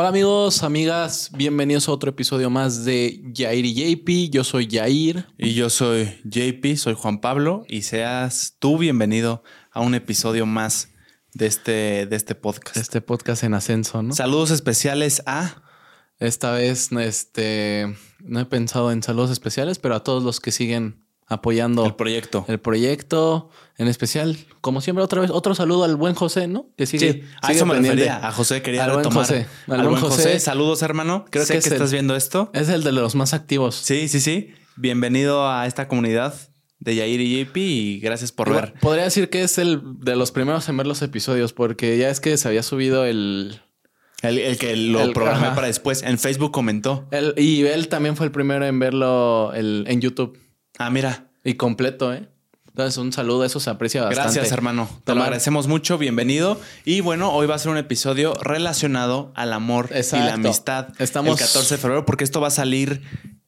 Hola amigos, amigas, bienvenidos a otro episodio más de Yair y JP. Yo soy Yair. Y yo soy JP, soy Juan Pablo y seas tú bienvenido a un episodio más de este, de este podcast. Este podcast en ascenso, ¿no? Saludos especiales a... Esta vez este, no he pensado en saludos especiales, pero a todos los que siguen apoyando el proyecto. El proyecto, en especial, como siempre, otra vez, otro saludo al buen José, ¿no? Que sigue. Sí, a eso me refería. A José quería al retomar. José, al, buen José. Saludos, hermano. Creo que, estás viendo esto. Es el de los más activos. Sí, sí, sí. Bienvenido a esta comunidad de Yair y JP y gracias por ver. Podría decir que es el de los primeros en ver los episodios porque ya es que se había subido el... El, que lo programé para después. En Facebook comentó. y él también fue el primero en verlo en YouTube. Ah, mira. Y completo, ¿eh? Entonces, un saludo, eso se aprecia bastante. Gracias, hermano. Te lo agradecemos mucho, bienvenido. Y bueno, hoy va a ser un episodio relacionado al amor y la amistad. Estamos el 14 de febrero, porque esto va a salir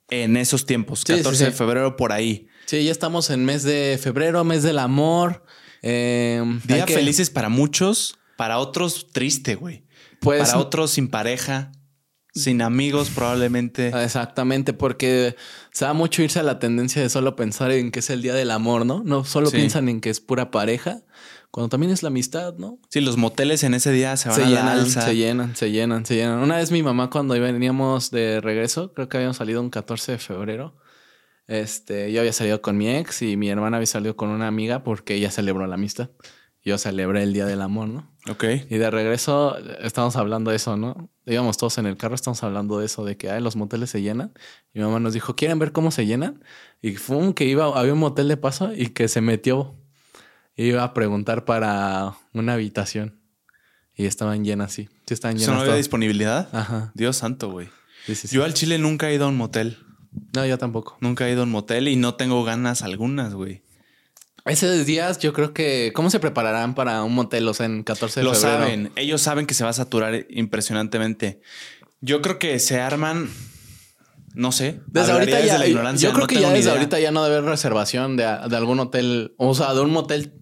en esos tiempos. 14 de febrero por ahí. Sí, ya estamos en mes de febrero, mes del amor. Eh, Día felices para muchos, para otros triste, güey. Pues, para otros sin pareja. Sin amigos, probablemente. Exactamente, porque se da mucho irse a la tendencia de solo pensar en que es el día del amor, ¿no? No solo piensan en que es pura pareja, cuando también es la amistad, ¿no? Sí, los moteles en ese día se van a llenan, la alza. Se llenan, se llenan, se llenan. Una vez mi mamá, cuando veníamos de regreso, creo que habíamos salido un 14 de febrero. Este, yo había salido con mi ex y mi hermana había salido con una amiga porque ella celebró la amistad. Yo celebré el Día del Amor, ¿no? Ok. Y de regreso estamos hablando de eso, ¿no? Íbamos todos en el carro, estamos hablando de eso, de que los moteles se llenan. Y mi mamá nos dijo, ¿quieren ver cómo se llenan? Y fue un que iba, había un motel de paso y que se metió. Iba a preguntar para una habitación. Y estaban llenas, sí. Sí, estaban llenas. ¿No había disponibilidad? Ajá. Dios santo, güey. yo al Chile nunca he ido a un motel. No, yo tampoco. Nunca he ido a un motel y no tengo ganas algunas, güey. Esos días yo creo que... ¿Cómo se prepararán para un motel? O sea, en 14 de Lo saben. Ellos saben que se va a saturar impresionantemente. Yo creo que se arman... No sé. Desde ahorita ya... yo creo que ya desde ahorita ya no debe haber reservación de, de, algún hotel. O sea, de un motel.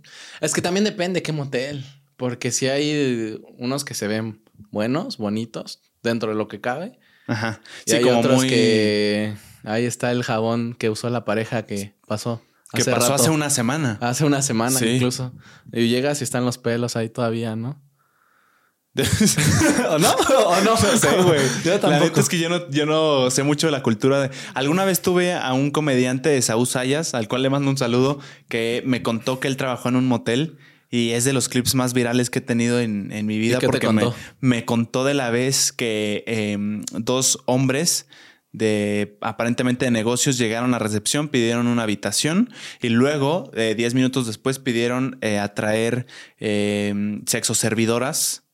Es que también depende qué motel. Porque si hay unos que se ven buenos, bonitos, dentro de lo que cabe. Ajá. Y hay otros que... Ahí está el jabón que usó la pareja que pasó. Que pasó hace una semana. Hace una semana incluso. Y llegas y están los pelos ahí todavía, ¿no? ¿O no? ¿O no? No sé, güey. La neta es que yo no, yo no sé mucho de la cultura de... Alguna vez tuve a un comediante de Saúl Sayas, al cual le mando un saludo, que me contó que él trabajó en un motel y es de los clips más virales que he tenido en, mi vida porque Me, me, contó de la vez que em, dos hombres de aparentemente de negocios llegaron a recepción, pidieron una habitación y luego, eh, 10 minutos después, pidieron eh, atraer eh, sexo servidoras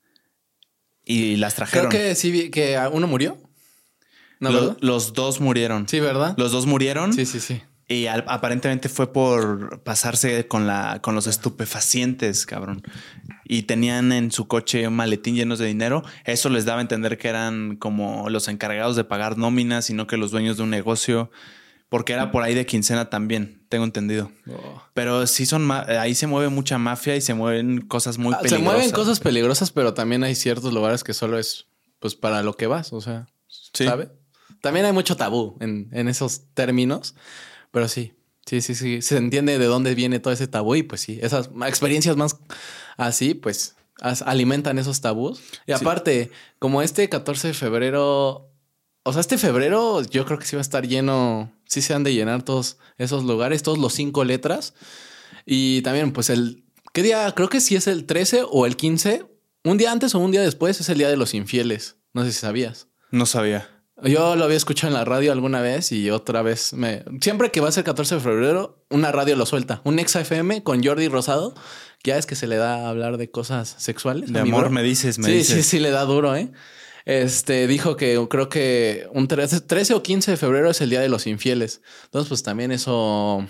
y las trajeron. Creo que sí, que uno murió. los dos murieron. Sí, ¿verdad? Los dos murieron. Sí, sí, sí. Y aparentemente fue por pasarse con, la, con los estupefacientes, cabrón. Y tenían en su coche un maletín llenos de dinero. Eso les daba a entender que eran como los encargados de pagar nóminas, sino que los dueños de un negocio. Porque era por ahí de quincena también, tengo entendido. Oh. Pero sí son ahí se mueve mucha mafia y se mueven cosas muy peligrosas. Se mueven cosas peligrosas, pero también hay ciertos lugares que solo es pues para lo que vas. O sea, ¿sabe? También hay mucho tabú en, en esos términos. Pero sí, sí, sí, sí. Se entiende de dónde viene todo ese tabú y pues sí, esas experiencias más así, pues alimentan esos tabús. Y aparte, como este 14 de febrero, o sea, este febrero yo creo que sí va a estar lleno, sí se han de llenar todos esos lugares, todos los cinco letras. Y también, pues el, ¿qué día? Creo que sí es el 13 o el 15. Un día antes o un día después es el Día de los Infieles. No sé si sabías. No sabía. Yo lo había escuchado en la radio alguna vez y otra vez me. Siempre que va a ser 14 de febrero, una radio lo suelta. Un ex FM con Jordi Rosado. Ya es que se le da a hablar de cosas sexuales. De amor, me dices, me dices. Sí, sí, sí, le da duro, ¿eh? Este dijo que creo que un 13, 13 o 15 de febrero es el día de los infieles. Entonces, pues también eso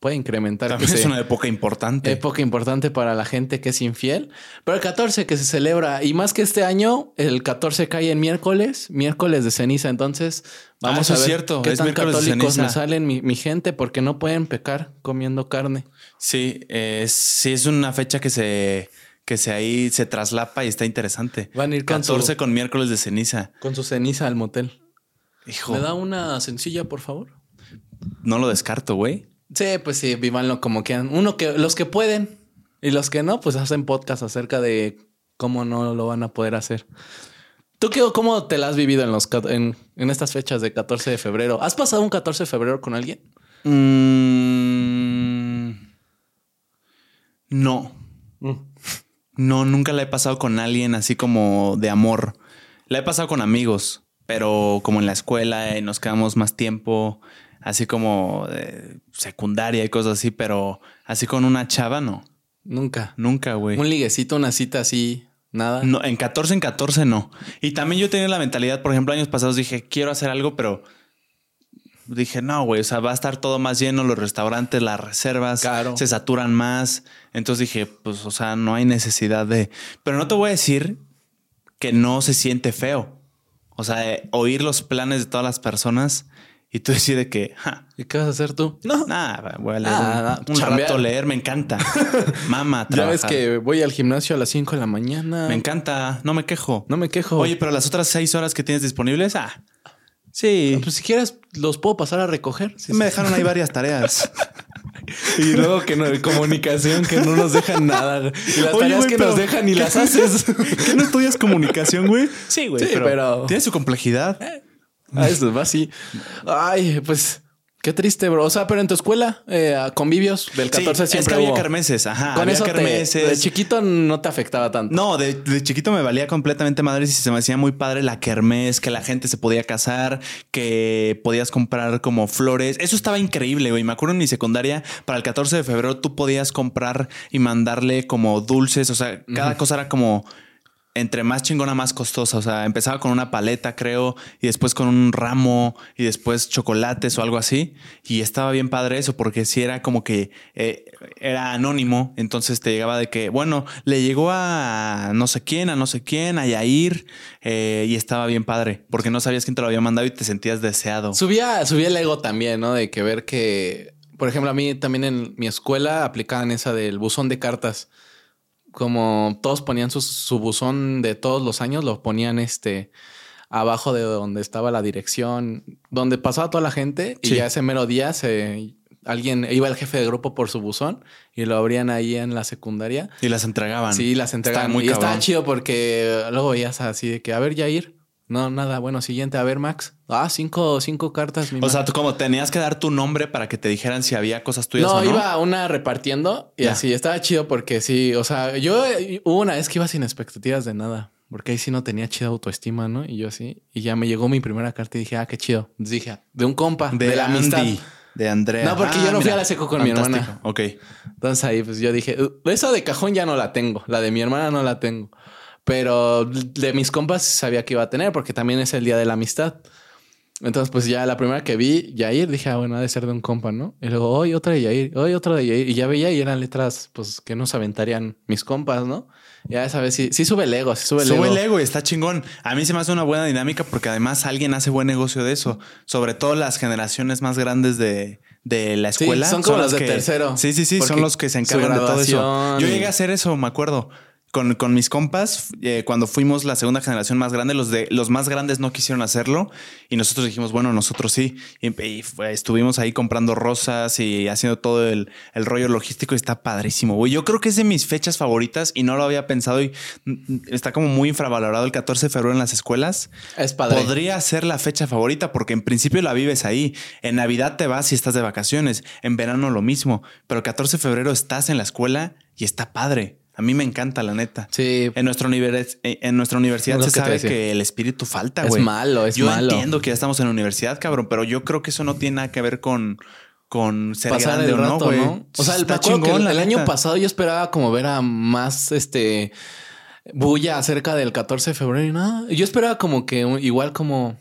puede incrementar. También es una época importante. Época importante para la gente que es infiel. Pero el 14 que se celebra, y más que este año, el 14 cae en miércoles, miércoles de ceniza. Entonces, vamos ah, a ver cierto. qué tan católicos me salen mi, gente, porque no pueden pecar comiendo carne. Sí, sí es una fecha que se que se ahí se traslapa y está interesante. Van a ir con 14 con miércoles de ceniza. Con su ceniza al motel. Hijo. ¿Me da una sencilla, por favor? No lo descarto, güey. Sí, pues sí, vivanlo como quieran. Uno que, los que pueden y los que no, pues hacen podcast acerca de cómo no lo van a poder hacer. ¿Tú qué, cómo te la has vivido en, los, en, estas fechas de 14 de febrero? ¿Has pasado un 14 de febrero con alguien? Mm, no. Mm. No, nunca la he pasado con alguien así como de amor. La he pasado con amigos, pero como en la escuela y nos quedamos más tiempo, así como de secundaria y cosas así, pero así con una chava, no. Nunca. Nunca, güey. Un liguecito, una cita así, nada. No, en 14 en 14 no. Y también yo tenía la mentalidad, por ejemplo, años pasados dije, quiero hacer algo, pero dije, no, güey, o sea, va a estar todo más lleno, los restaurantes, las reservas se saturan más. Entonces dije, pues, o sea, no hay necesidad de... Pero no te voy a decir que no se siente feo. O sea, eh, oír los planes de todas las personas y tú decides que, ¿y qué vas a hacer tú? No, nada, voy a leer un, rato leer, me encanta. Mama, Ya ves que voy al gimnasio a las 5 de la mañana. Me encanta, no me quejo. No me quejo. Oye, pero las otras seis horas que tienes disponibles, ah, sí. pues si quieres, los puedo pasar a recoger. me dejaron ahí varias tareas. Y luego que no hay comunicación, que no nos dejan nada. Y las tareas que nos dejan y las haces. ¿Qué no estudias comunicación, güey? Sí, güey. pero, Tiene su complejidad. Ah, eso va así. Ay, pues Qué triste, bro. O sea, pero en tu escuela, eh, convivios del 14 siempre es que había kermeses, ajá. Con eso de chiquito no te afectaba tanto. No, de, chiquito me valía completamente madre si se me hacía muy padre la kermés, que la gente se podía casar, que podías comprar como flores. Eso estaba increíble, güey. Me acuerdo en mi secundaria, para el 14 de febrero tú podías comprar y mandarle como dulces. O sea, cada cosa era como entre más chingona, más costosa. O sea, empezaba con una paleta, creo, y después con un ramo, y después chocolates o algo así. Y estaba bien padre eso, porque si era como que eh, era anónimo. Entonces te llegaba de que, bueno, le llegó a no sé quién, a no sé quién, a Yair, eh, y estaba bien padre, porque no sabías quién te lo había mandado y te sentías deseado. Subía, subía el ego también, ¿no? De que ver que, por ejemplo, a mí también en mi escuela aplicaban esa del buzón de cartas como todos ponían su, buzón de todos los años, lo ponían este abajo de donde estaba la dirección, donde pasaba toda la gente y ya ese mero día se alguien iba el jefe de grupo por su buzón y lo abrían ahí en la secundaria y las entregaban. Sí, las entregaban. muy y estaba chido porque luego veías así de que a ver, ir no, nada. Bueno, siguiente. A ver, Max. Ah, cinco, cinco cartas. o sea, tú como tenías que dar tu nombre para que te dijeran si había cosas tuyas no, o no. iba una repartiendo y así. Estaba chido porque sí. O sea, yo hubo una vez que iba sin expectativas de nada. Porque ahí sí no tenía chida autoestima, ¿no? Y yo así. Y ya me llegó mi primera carta y dije, ah, qué chido. dije, de un compa, de, la amistad. De Andrea. No, porque yo no fui a la seco con mi hermana. Ok. Entonces ahí pues yo dije, esa de cajón ya no la tengo. La de mi hermana no la tengo. Pero de mis compas sabía que iba a tener porque también es el día de la amistad. Entonces, pues ya la primera que vi, Yair, dije, ah, bueno, ha de ser de un compa, ¿no? Y luego, hoy otra de Yair, hoy otra de Yair. Y ya veía y eran letras, pues, que nos aventarían mis compas, ¿no? Ya sabes, sí, sí sube el ego, sí sube el ego. Sube el ego y está chingón. A mí se me hace una buena dinámica porque además alguien hace buen negocio de eso. Sobre todo las generaciones más grandes de, de la escuela. son como los de tercero. Sí, sí, sí, son los que se encargan de todo eso. Yo llegué a hacer eso, me acuerdo con, con, mis compas, eh, cuando fuimos la segunda generación más grande, los de los más grandes no quisieron hacerlo y nosotros dijimos, bueno, nosotros sí. Y, estuvimos ahí comprando rosas y haciendo todo el, el rollo logístico y está padrísimo. Güey. Yo creo que es de mis fechas favoritas y no lo había pensado y está como muy infravalorado el 14 de febrero en las escuelas. Es padre. Podría ser la fecha favorita porque en principio la vives ahí. En Navidad te vas y estás de vacaciones. En verano lo mismo. Pero el 14 de febrero estás en la escuela y está padre. A mí me encanta, la neta. Sí. En, nuestra, eh, en nuestra universidad se sabe que el espíritu falta, güey. Es malo, es malo. Yo entiendo que ya estamos en la universidad, cabrón, pero yo creo que eso no tiene nada que ver con, con ser grande o no, güey. O sea, el, chingón, el, año pasado yo esperaba como ver a más este bulla acerca del 14 de febrero y nada. Yo esperaba como que igual como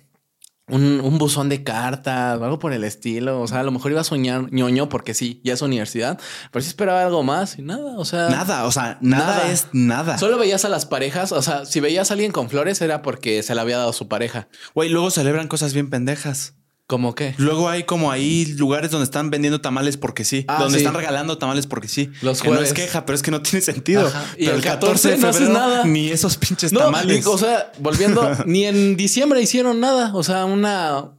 un, buzón de cartas o algo por el estilo. O sea, a lo mejor iba a soñar ñoño porque sí, ya es universidad, pero sí esperaba algo más y nada. O sea, nada, o sea, nada, es nada. Solo veías a las parejas. O sea, si veías a alguien con flores era porque se le había dado su pareja. Güey, luego celebran cosas bien pendejas. ¿Cómo qué? Luego hay como ahí lugares donde están vendiendo tamales porque sí. Ah, donde están regalando tamales porque sí. Los que no es queja, pero es que no tiene sentido. Y el 14, de febrero, no nada. Ni esos pinches tamales. o sea, volviendo, ni en diciembre hicieron nada. O sea, una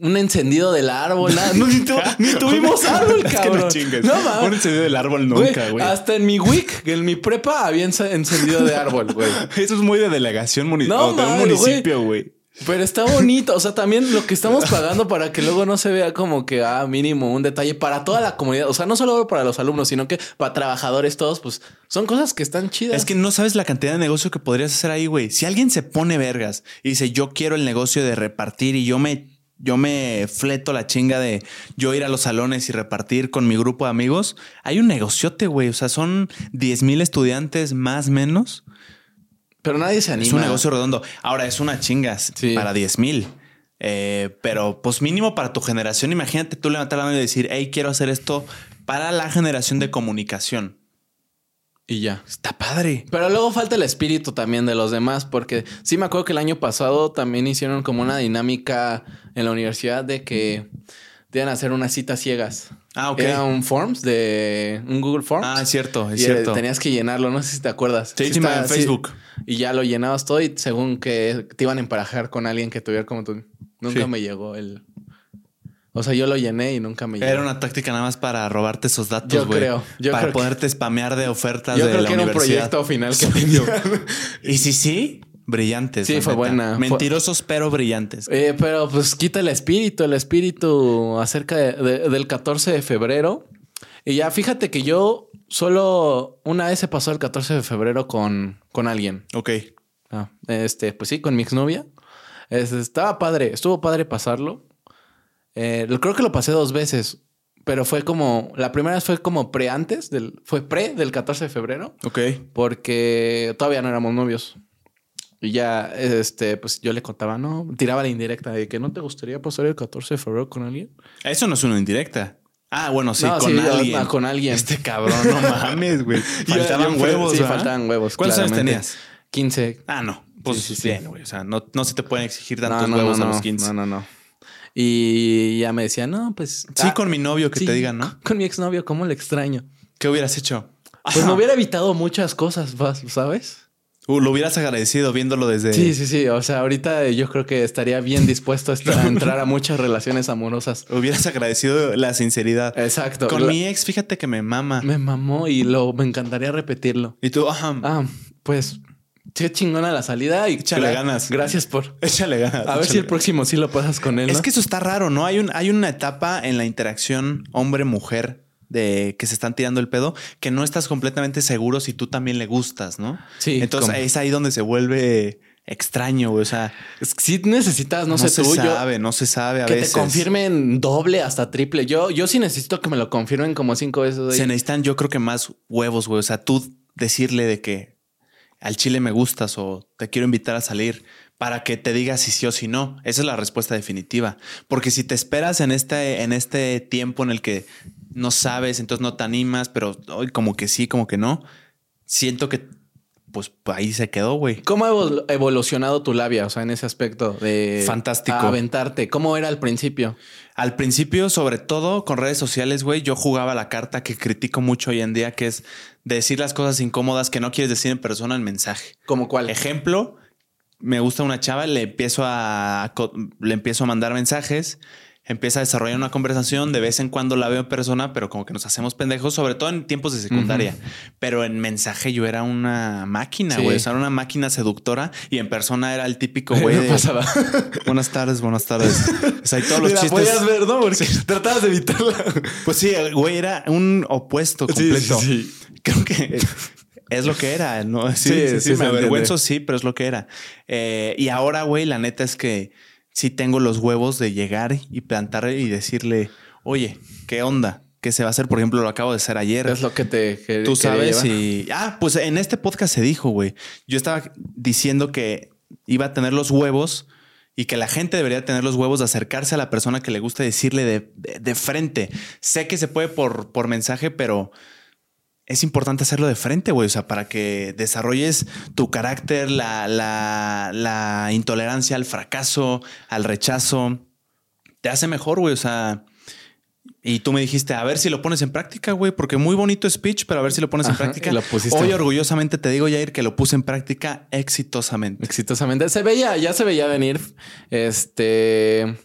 un encendido del árbol. Nada. No, ni, tuvimos árbol, cabrón. no mames. Un encendido del árbol nunca, güey. Hasta en mi WIC, en mi prepa, había encendido de árbol, güey. Eso es muy de delegación municipal. de un municipio, güey. Pero está bonito. O sea, también lo que estamos pagando para que luego no se vea como que, ah, mínimo un detalle para toda la comunidad. O sea, no solo para los alumnos, sino que para trabajadores todos, pues son cosas que están chidas. Es que no sabes la cantidad de negocio que podrías hacer ahí, güey. Si alguien se pone vergas y dice, yo quiero el negocio de repartir y yo me yo me fleto la chinga de yo ir a los salones y repartir con mi grupo de amigos. Hay un negociote, güey. O sea, son 10 mil estudiantes más menos pero nadie se anima. Es un negocio redondo. Ahora es una chingas para 10 mil. Eh, pero pues mínimo para tu generación, imagínate tú levantar la mano y decir, hey, quiero hacer esto para la generación de comunicación. Y ya. Está padre. Pero luego falta el espíritu también de los demás, porque sí me acuerdo que el año pasado también hicieron como una dinámica en la universidad de que deben hacer unas citas ciegas. Ah, ok. Era un Forms de un Google Forms. Ah, es cierto, es y cierto. Tenías que llenarlo, no sé si te acuerdas. Sí, sí, en Facebook. y ya lo llenabas todo y según que te iban a emparejar con alguien que tuviera como tú. Nunca me llegó el... O sea, yo lo llené y nunca me llegó. Era una táctica nada más para robarte esos datos, Yo creo. Yo para poderte spamear de ofertas yo creo que Era un proyecto final que y sí, sí, Brillantes. Sí, fue buena. Mentirosos, pero brillantes. Eh, pero pues quita el espíritu, el espíritu acerca del 14 de febrero. Y ya fíjate que yo solo una vez se pasó el 14 de febrero con, con alguien. Ok. Ah, este, pues sí, con mi exnovia. estaba padre, estuvo padre pasarlo. Eh, creo que lo pasé dos veces, pero fue como, la primera vez fue como pre antes, del, fue pre del 14 de febrero. Ok. Porque todavía no éramos novios. Y ya, este, pues yo le contaba, no, tiraba la indirecta de que no te gustaría pasar el 14 de febrero con alguien. Eso no es una indirecta. Ah, bueno, sí, con alguien. con alguien. Este cabrón, no mames, güey. faltaban huevos. Sí, faltaban huevos. ¿Cuántos años tenías? 15. Ah, no. Pues sí, bien, güey. O sea, no, no se te pueden exigir tantos huevos a los 15. No, no, no. Y ya me decía, no, pues. Sí, ah, con mi novio que te digan, ¿no? Con mi exnovio, ¿cómo le extraño? ¿Qué hubieras hecho? Pues me hubiera evitado muchas cosas, ¿sabes? Uh, lo hubieras agradecido viéndolo desde. Sí, sí, sí. O sea, ahorita yo creo que estaría bien dispuesto a, entrar a muchas relaciones amorosas. Hubieras agradecido la sinceridad. Exacto. Con mi ex, fíjate que me mama. Me mamó y lo me encantaría repetirlo. Y tú, ajá. Ah, pues qué chingona la salida y échale ganas. Gracias por. Échale ganas. A ver si el próximo sí lo pasas con él. Es que eso está raro, ¿no? Hay, un, hay una etapa en la interacción hombre-mujer de que se están tirando el pedo, que no estás completamente seguro si tú también le gustas, ¿no? Sí. Entonces es ahí donde se vuelve extraño, O sea, si necesitas, no, sé se sabe, no se sabe a que veces. te confirmen doble hasta triple. Yo, yo sí necesito que me lo confirmen como cinco veces. Se necesitan, yo creo que más huevos, güey. O sea, tú decirle de que al chile me gustas o te quiero invitar a salir para que te diga si sí o si no. Esa es la respuesta definitiva. Porque si te esperas en este, en este tiempo en el que no sabes, entonces no te animas, pero hoy como que sí, como que no. Siento que pues ahí se quedó, güey. ¿Cómo ha evolucionado tu labia? O sea, en ese aspecto de fantástico aventarte. ¿Cómo era al principio? Al principio, sobre todo con redes sociales, güey, yo jugaba la carta que critico mucho hoy en día, que es decir las cosas incómodas que no quieres decir en persona en mensaje. ¿Como cuál? Ejemplo, me gusta una chava, le empiezo a le empiezo a mandar mensajes empieza a desarrollar una conversación. De vez en cuando la veo en persona, pero como que nos hacemos pendejos, sobre todo en tiempos de secundaria. Pero en mensaje yo era una máquina, güey. O sea, era una máquina seductora y en persona era el típico güey. De, pasaba. buenas tardes, buenas tardes. O sea, y todos los chistes. podías ver, ¿no? Porque tratabas de evitarla. Pues sí, güey, era un opuesto completo. Sí, Creo que es lo que era, ¿no? Sí, sí, sí, me avergüenzo, sí, pero es lo que era. Eh, y ahora, güey, la neta es que sí tengo los huevos de llegar y plantar y decirle, oye, ¿qué onda? ¿Qué se va a hacer? Por ejemplo, lo acabo de hacer ayer. Es lo que te. Tú sabes y. Ah, pues en este podcast se dijo, güey. Yo estaba diciendo que iba a tener los huevos y que la gente debería tener los huevos de acercarse a la persona que le gusta decirle de, de frente. Sé que se puede por, por mensaje, pero es importante hacerlo de frente, güey. O sea, para que desarrolles tu carácter, la, la, intolerancia al fracaso, al rechazo. te hace mejor, güey. O sea, y tú me dijiste, a ver si lo pones en práctica, güey, porque muy bonito speech, pero a ver si lo pones en práctica. Hoy orgullosamente te digo, Jair, que lo puse en práctica exitosamente. Exitosamente. Se veía, ya se veía venir. Este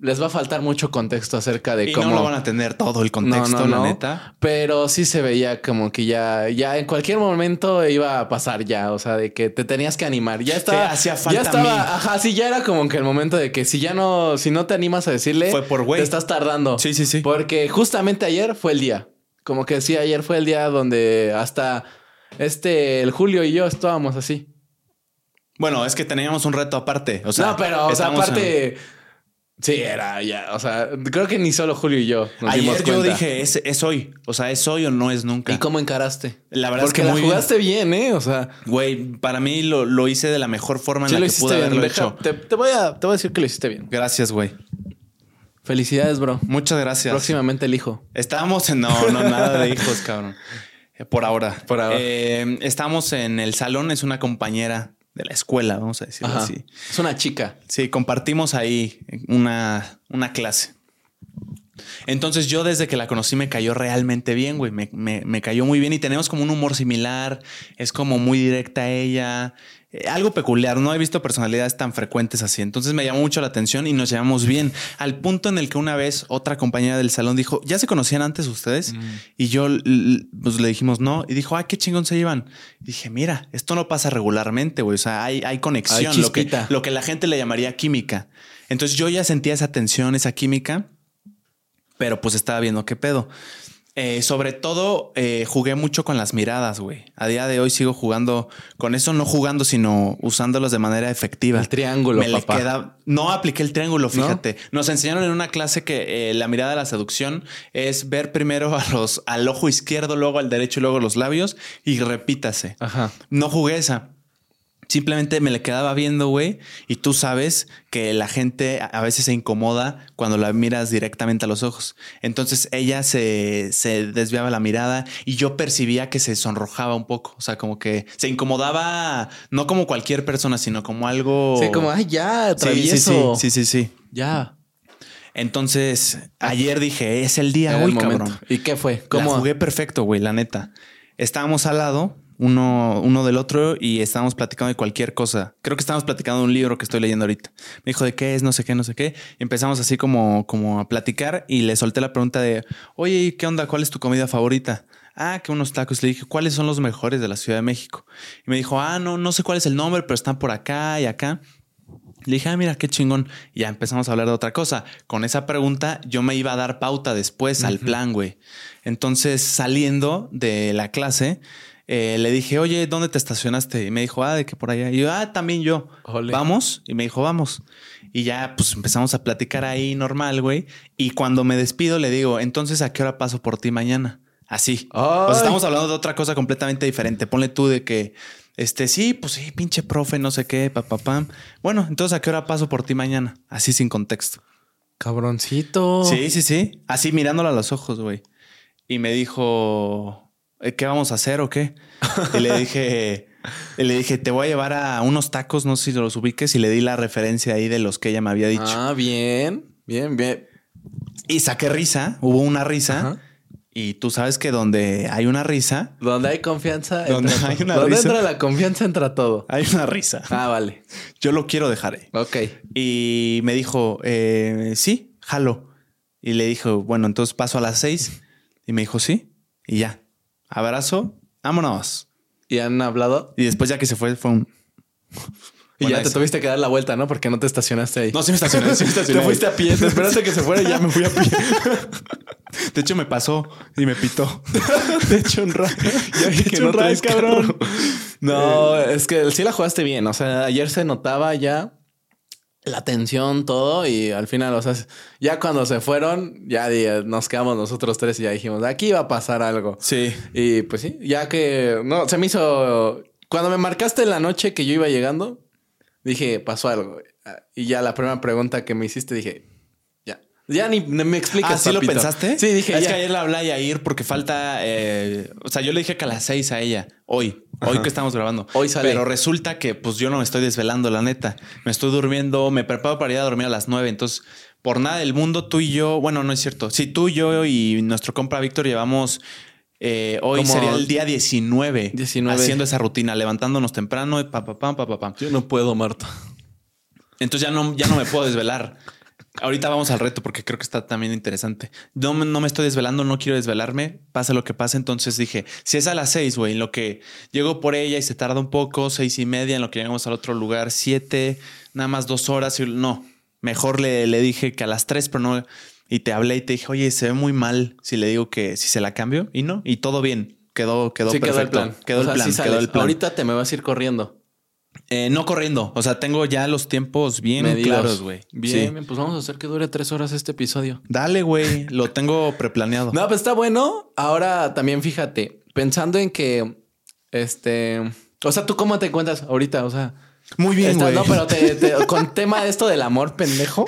les va a faltar mucho contexto acerca de cómo. No lo van a tener todo el contexto, la neta. Pero sí se veía como que ya, ya en cualquier momento iba a pasar ya. O sea, de que te tenías que animar. Ya estaba. hacía falta. Ya estaba. Ajá, sí, ya era como que el momento de que si ya no, si no te animas a decirle. Fue por güey. Te estás tardando. Sí, sí, sí. Porque justamente ayer fue el día. Como que sí, ayer fue el día donde hasta este, el Julio y yo estábamos así. Bueno, es que teníamos un reto aparte. O sea, no, pero o sea, aparte. Sí, era ya. O sea, creo que ni solo Julio y yo. Nos Ayer yo dije, es, es, hoy. O sea, es hoy o no es nunca. ¿Y cómo encaraste? La verdad es que la jugaste bien. ¿eh? O sea, güey, para mí lo, lo, hice de la mejor forma en la que pude haberlo hecho. Te, te, voy a, te voy a decir que lo hiciste bien. Gracias, güey. Felicidades, bro. Muchas gracias. Próximamente el hijo. Estábamos en. No, no, nada de hijos, cabrón. Por ahora. Por ahora. Eh, estamos en el salón, es una compañera de la escuela, vamos a decirlo así. Es una chica. Sí, compartimos ahí una, una clase. Entonces yo desde que la conocí me cayó realmente bien, güey. Me, me, cayó muy bien y tenemos como un humor similar. Es como muy directa ella. Eh, algo peculiar. No he visto personalidades tan frecuentes así. Entonces me llamó mucho la atención y nos llevamos bien. Al punto en el que una vez otra compañera del salón dijo, ¿ya se conocían antes ustedes? Mm. Y yo pues, le dijimos no. Y dijo, ay, qué chingón se llevan. dije, mira, esto no pasa regularmente, güey. O sea, hay, hay conexión. lo, que, lo que la gente le llamaría química. Entonces yo ya sentía esa tensión, esa química. Pero pues estaba viendo qué pedo. Eh, sobre todo eh, jugué mucho con las miradas, güey. A día de hoy sigo jugando con eso, no jugando, sino usándolos de manera efectiva. El triángulo, papá. No apliqué el triángulo, fíjate. Nos enseñaron en una clase que eh, la mirada de la seducción es ver primero a los, al ojo izquierdo, luego al derecho y luego los labios y repítase. Ajá. No jugué esa. Simplemente me le quedaba viendo, güey, y tú sabes que la gente a veces se incomoda cuando la miras directamente a los ojos. Entonces ella se, se, desviaba la mirada y yo percibía que se sonrojaba un poco. O sea, como que se incomodaba, no como cualquier persona, sino como algo. Sí, como, ay, ya, travieso. Sí, sí, sí, sí. Ya. Entonces, ayer dije, es el día hoy, cabrón. ¿Y qué fue? ¿Cómo? jugué perfecto, güey, la neta. Estábamos al lado uno, uno del otro y estábamos platicando de cualquier cosa. Creo que estábamos platicando de un libro que estoy leyendo ahorita. Me dijo de qué es, no sé qué, no sé qué. Y empezamos así como, como a platicar y le solté la pregunta de, oye, ¿qué onda? ¿Cuál es tu comida favorita? Ah, que unos tacos. Le dije, ¿cuáles son los mejores de la Ciudad de México? Y me dijo, ah, no, no sé cuál es el nombre, pero están por acá y acá. Le dije, ah, mira, qué chingón. Y ya empezamos a hablar de otra cosa. Con esa pregunta yo me iba a dar pauta después al plan, güey. Entonces, saliendo de la clase, eh, le dije, oye, ¿dónde te estacionaste? Y me dijo, ah, de que por allá. Y yo, ah, también yo. Vamos. Y me dijo, vamos. Y ya, pues empezamos a platicar ahí normal, güey. Y cuando me despido, le digo, entonces, ¿a qué hora paso por ti mañana? Así. O estamos hablando de otra cosa completamente diferente. Ponle tú de que, este, sí, pues sí, pinche profe, no sé qué, papá, Bueno, entonces, ¿a qué hora paso por ti mañana? Así sin contexto. Cabroncito. Sí, sí, sí. Así mirándolo a los ojos, güey. Y me dijo, ¿qué vamos a hacer o qué? Y le dije, le dije, te voy a llevar a unos tacos, no sé si los ubiques, y le di la referencia ahí de los que ella me había dicho. Ah, bien, bien, bien. Y saqué risa, hubo una risa. Y tú sabes que donde hay una risa. Donde hay confianza. Donde hay una donde entra la confianza, entra todo. Hay una risa. Ah, vale. Yo lo quiero dejar ahí. Ok. Y me dijo, eh, sí, jalo. Y le dijo, bueno, entonces paso a las seis. Y me dijo, sí. Y ya abrazo, vámonos. ¿Y han hablado? Y después ya que se fue, fue un... Y ya te tuviste que dar la vuelta, ¿no? Porque no te estacionaste ahí. No, sí me estacioné, sí me estacioné. Te fuiste a pie, te esperaste que se fuera y ya me fui a pie. De hecho, me pasó y me pitó. De hecho, un ray. Ya que no traes, cabrón. No, es que sí la jugaste bien. O sea, ayer se notaba ya la tensión, todo, y al final, o sea, ya cuando se fueron, ya nos quedamos nosotros tres y ya dijimos, aquí va a pasar algo. Sí. Y pues sí, ya que, no, se me hizo, cuando me marcaste en la noche que yo iba llegando, dije, pasó algo. Y ya la primera pregunta que me hiciste, dije, ya ni, me explicas. ¿Ah, sí lo pensaste? Sí, dije. Es que ayer le hablé a Yair porque falta. Eh, o sea, yo le dije que a las seis a ella, hoy, hoy que estamos grabando. Hoy sale. Pero resulta que, pues yo no me estoy desvelando, la neta. Me estoy durmiendo, me preparo para ir a dormir a las nueve. Entonces, por nada del mundo, tú y yo, bueno, no es cierto. Sí, tú, yo y nuestro compra Víctor llevamos eh, hoy sería el día 19, 19, haciendo esa rutina, levantándonos temprano y pa, pa, pa, pa, pa, Yo no puedo, Marta. Entonces ya no, ya no me puedo desvelar. Ahorita vamos al reto porque creo que está también interesante. No, no me estoy desvelando, no quiero desvelarme, pasa lo que pase. Entonces dije, si es a las seis, güey, en lo que llego por ella y se tarda un poco, seis y media, en lo que llegamos al otro lugar, siete, nada más dos horas. Y no, mejor le, le dije que a las tres, pero no. Y te hablé y te dije, oye, se ve muy mal si le digo que si se la cambio y no, y todo bien. Quedó, quedó perfecto. Quedó el plan. Quedó, el, plan, quedó el plan. Ahorita te me vas a ir corriendo. Eh, no corriendo. O sea, tengo ya los tiempos bien claros, güey. Bien, pues vamos a hacer que dure tres horas este episodio. Dale, güey. Lo tengo preplaneado. No, pues está bueno. Ahora también fíjate, pensando en que este. O sea, ¿tú cómo te encuentras ahorita? O sea. Muy bien, güey. No, pero te, con tema de esto del amor pendejo.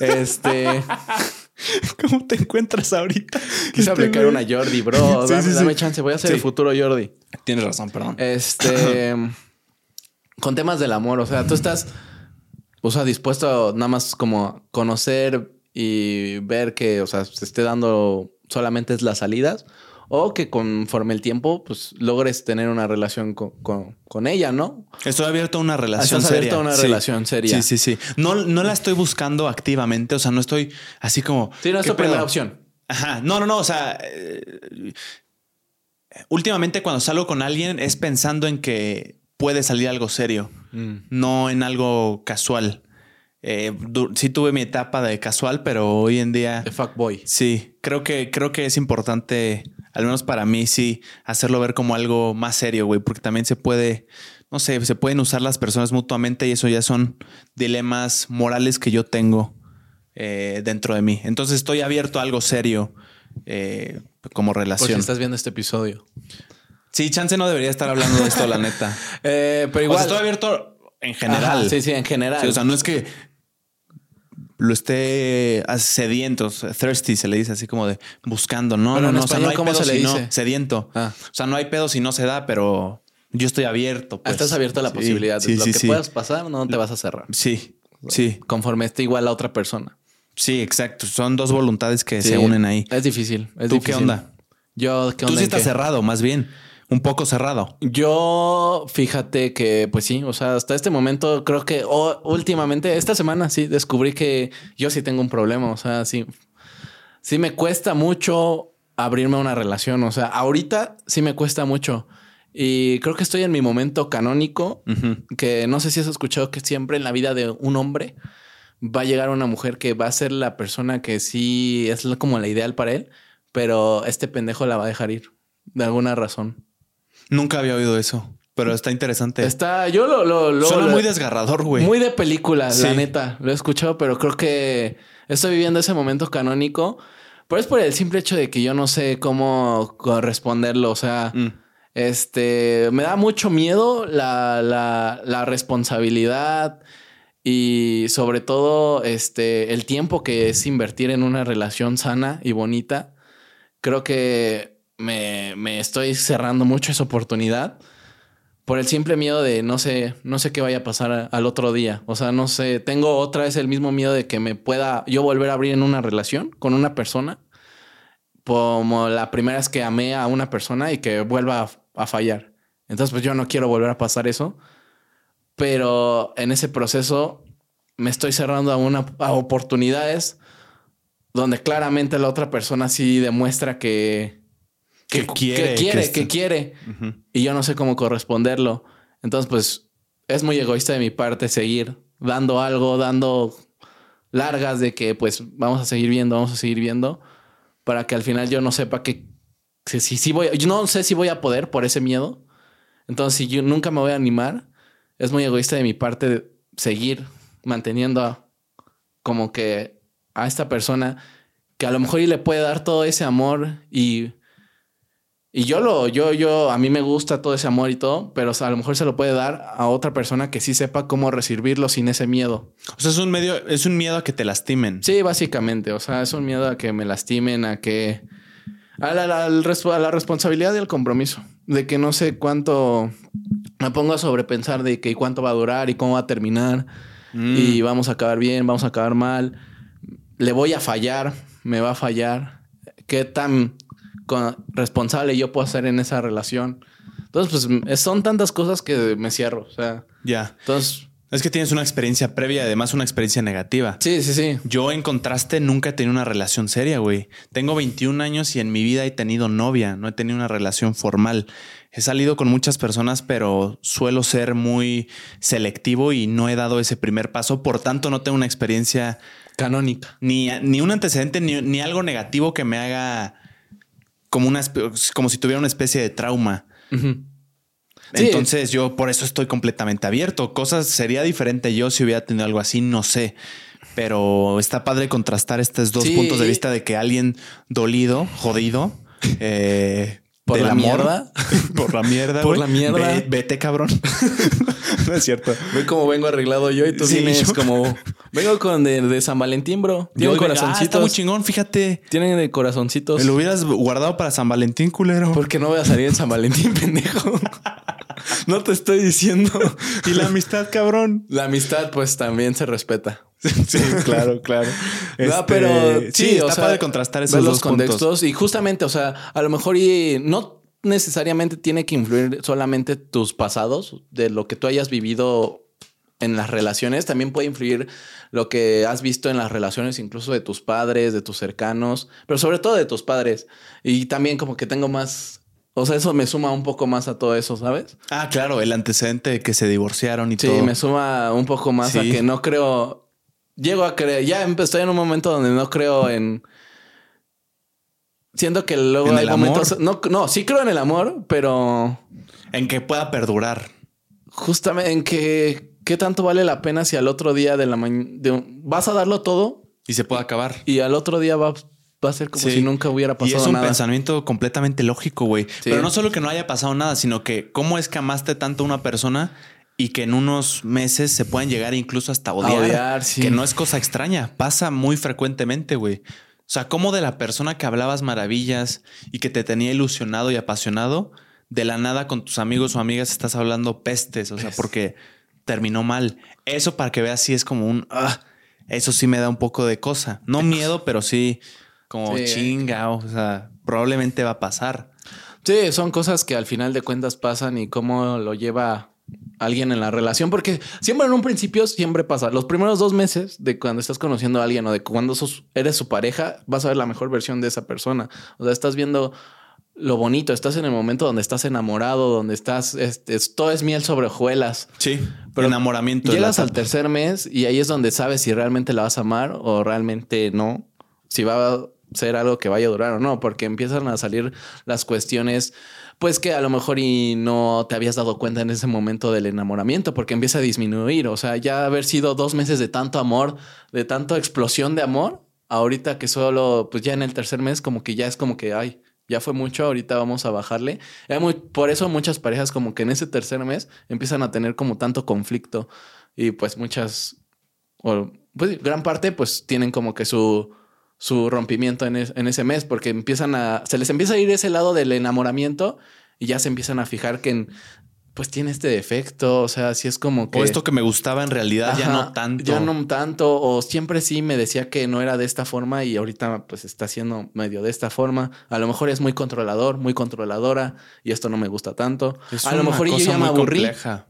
este. ¿Cómo te encuentras ahorita? Quise este aplicar una Jordi, bro. dame, chance. Voy a ser el futuro Jordi. Tienes razón, perdón. Este con temas del amor. O sea, tú estás, o sea, dispuesto a nada más como conocer y ver que, o sea, se esté dando solamente es las salidas o que conforme el tiempo, pues logres tener una relación con, ella, ¿no? Estoy abierto a una relación Estás abierto a una relación seria. Sí, sí, sí. No, no la estoy buscando activamente, o sea, no estoy así como... Sí, no es tu primera opción. Ajá, no, no, no, o sea... Eh, últimamente cuando salgo con alguien es pensando en que puede salir algo serio, mm. no en algo casual. Eh, sí tuve mi etapa de casual, pero hoy en día... De fuckboy. Sí, creo que, creo que es importante, al menos para mí, sí, hacerlo ver como algo más serio, güey, porque también se puede, no sé, se pueden usar las personas mutuamente y eso ya son dilemas morales que yo tengo eh, dentro de mí. Entonces estoy abierto a algo serio eh, como relación. Estás viendo este episodio. Sí, Chance no debería estar hablando de esto, la neta. Eh, pero igual. estoy abierto en general. sí, sí, en general. o sea, no es que lo esté sediento, thirsty se le dice así como de buscando. No, no, no. o sea, no hay pedo se le dice? sediento. Ah. O sea, no hay pedo si no se da, pero yo estoy abierto. Ah, pues. Estás abierto a la posibilidad. de lo que puedas pasar, no te vas a cerrar. Sí, sí. Conforme esté igual a otra persona. Sí, exacto. Son dos voluntades que se unen ahí. Es difícil. ¿Tú qué onda? Yo, ¿qué onda? Tú sí estás cerrado, más bien un poco cerrado. Yo, fíjate que, pues sí, o sea, hasta este momento creo que últimamente, esta semana sí, descubrí que yo sí tengo un problema, o sea, sí, sí me cuesta mucho abrirme a una relación, o sea, ahorita sí me cuesta mucho. Y creo que estoy en mi momento canónico, que no sé si has escuchado que siempre en la vida de un hombre va a llegar una mujer que va a ser la persona que sí es como la ideal para él, pero este pendejo la va a dejar ir, de alguna razón. Nunca había oído eso. Pero está interesante. Está, yo lo, lo, Suena muy desgarrador, güey. Muy de película, la neta. Lo he escuchado, pero creo que estoy viviendo ese momento canónico. Pero es por el simple hecho de que yo no sé cómo corresponderlo. O sea, mm. este me da mucho miedo la, la, la, responsabilidad y sobre todo este el tiempo que es invertir en una relación sana y bonita. Creo que me, me estoy cerrando mucho esa oportunidad por el simple miedo de no sé, no sé qué vaya a pasar al otro día. O sea, no sé, tengo otra vez el mismo miedo de que me pueda yo volver a abrir en una relación con una persona, como la primera vez que amé a una persona y que vuelva a, fallar. Entonces, pues yo no quiero volver a pasar eso, pero en ese proceso me estoy cerrando a, una, a oportunidades donde claramente la otra persona sí demuestra que, que, quiere, que quiere, que, quiere. Y yo no sé cómo corresponderlo. Entonces, pues es muy egoísta de mi parte seguir dando algo, dando largas de que pues vamos a seguir viendo, vamos a seguir viendo, para que al final yo no sepa que si, si, voy, yo no sé si voy a poder por ese miedo. Entonces, si yo nunca me voy a animar, es muy egoísta de mi parte seguir manteniendo como que a esta persona que a lo mejor y le puede dar todo ese amor y y yo lo, yo, yo, a mí me gusta todo ese amor y todo, pero a lo mejor se lo puede dar a otra persona que sí sepa cómo recibirlo sin ese miedo. O sea, es un medio, es un miedo a que te lastimen. Sí, básicamente. O sea, es un miedo a que me lastimen, a que. A la, a la responsabilidad y al compromiso. De que no sé cuánto. Me pongo a sobrepensar de que cuánto va a durar y cómo va a terminar. Mm. Y vamos a acabar bien, vamos a acabar mal. le voy a fallar, me va a fallar, qué tan responsable yo puedo ser en esa relación. Entonces, pues son tantas cosas que me cierro. O sea, ya. Entonces, es que tienes una experiencia previa, además una experiencia negativa. Sí, sí, sí. Yo en contraste nunca he tenido una relación seria, güey. Tengo 21 años y en mi vida he tenido novia, no he tenido una relación formal. He salido con muchas personas, pero suelo ser muy selectivo y no he dado ese primer paso. Por tanto, no tengo una experiencia canónica. Ni, ni un antecedente, ni, algo negativo que me haga como, una, como si tuviera una especie de trauma. Entonces yo por eso estoy completamente abierto. Cosas sería diferente yo si hubiera tenido algo así, no sé. Pero está padre contrastar estos dos puntos de vista de que alguien dolido, jodido, eh, por la mierda. por la mierda. Por la mierda. vete, cabrón. no es cierto. Ve cómo vengo arreglado yo y tú sí, vienes como. Vengo con de, San Valentín, bro. Tiene corazoncitos. Ah, está muy chingón, fíjate. Tienen de corazoncitos. Me lo hubieras guardado para San Valentín, culero. Porque no voy a salir en San Valentín, pendejo. No te estoy diciendo. y la amistad, cabrón. La amistad, pues también se respeta. sí, claro, claro. No, pero sí, está o sea, contrastar esos dos contextos. Y justamente, o sea, a lo mejor y no necesariamente tiene que influir solamente tus pasados, de lo que tú hayas vivido en las relaciones, también puede influir lo que has visto en las relaciones incluso de tus padres, de tus cercanos, pero sobre todo de tus padres. Y también como que tengo más o sea, eso me suma un poco más a todo eso, ¿sabes? Ah, claro, el antecedente de que se divorciaron y todo. Sí, me suma un poco más a que no creo. Llego a creer, ya estoy en un momento donde no creo en. Siento que luego ¿En el amor? No, no, sí creo en el amor, pero. En que pueda perdurar. Justamente en que. ¿Qué tanto vale la pena si al otro día de la mañana. Vas a darlo todo. Y se puede acabar. Y al otro día va va a ser como si nunca hubiera pasado nada. Es un pensamiento completamente lógico, güey. Pero no solo que no haya pasado nada, sino que cómo es que amaste tanto a una persona y que en unos meses se pueden llegar incluso hasta odiar. odiar Que no es cosa extraña, pasa muy frecuentemente, güey. O sea, cómo de la persona que hablabas maravillas y que te tenía ilusionado y apasionado, de la nada con tus amigos o amigas estás hablando pestes, o sea, porque terminó mal. Eso para que veas si es como un... Ah, eso sí me da un poco de cosa. No miedo, pero sí como chinga, o sea, probablemente va a pasar. Sí, son cosas que al final de cuentas pasan y cómo lo lleva alguien en la relación, porque siempre en un principio siempre pasa. Los primeros dos meses de cuando estás conociendo a alguien o de cuando eres su pareja, vas a ver la mejor versión de esa persona. O sea, estás viendo lo bonito, estás en el momento donde estás enamorado, donde estás, este, todo es miel sobre hojuelas. Sí, pero enamoramiento. Llegas al tercer mes y ahí es donde sabes si realmente la vas a amar o realmente no. Si va a ser algo que vaya a durar o no, porque empiezan a salir las cuestiones, pues que a lo mejor y no te habías dado cuenta en ese momento del enamoramiento, porque empieza a disminuir, o sea, ya haber sido dos meses de tanto amor, de tanta explosión de amor, ahorita que solo, pues ya en el tercer mes, como que ya es como que, ay, ya fue mucho, ahorita vamos a bajarle. por eso muchas parejas como que en ese tercer mes empiezan a tener como tanto conflicto y pues muchas, o pues gran parte pues tienen como que su su rompimiento en, ese mes, porque empiezan a, se les empieza a ir ese lado del enamoramiento y ya se empiezan a fijar que en, pues tiene este defecto, o sea, si es como que... O esto que me gustaba en realidad ya no tanto. Ya no tanto, o siempre sí me decía que no era de esta forma y ahorita pues está siendo medio de esta forma. A lo mejor es muy controlador, muy controladora y esto no me gusta tanto. a lo mejor yo ya me aburrí.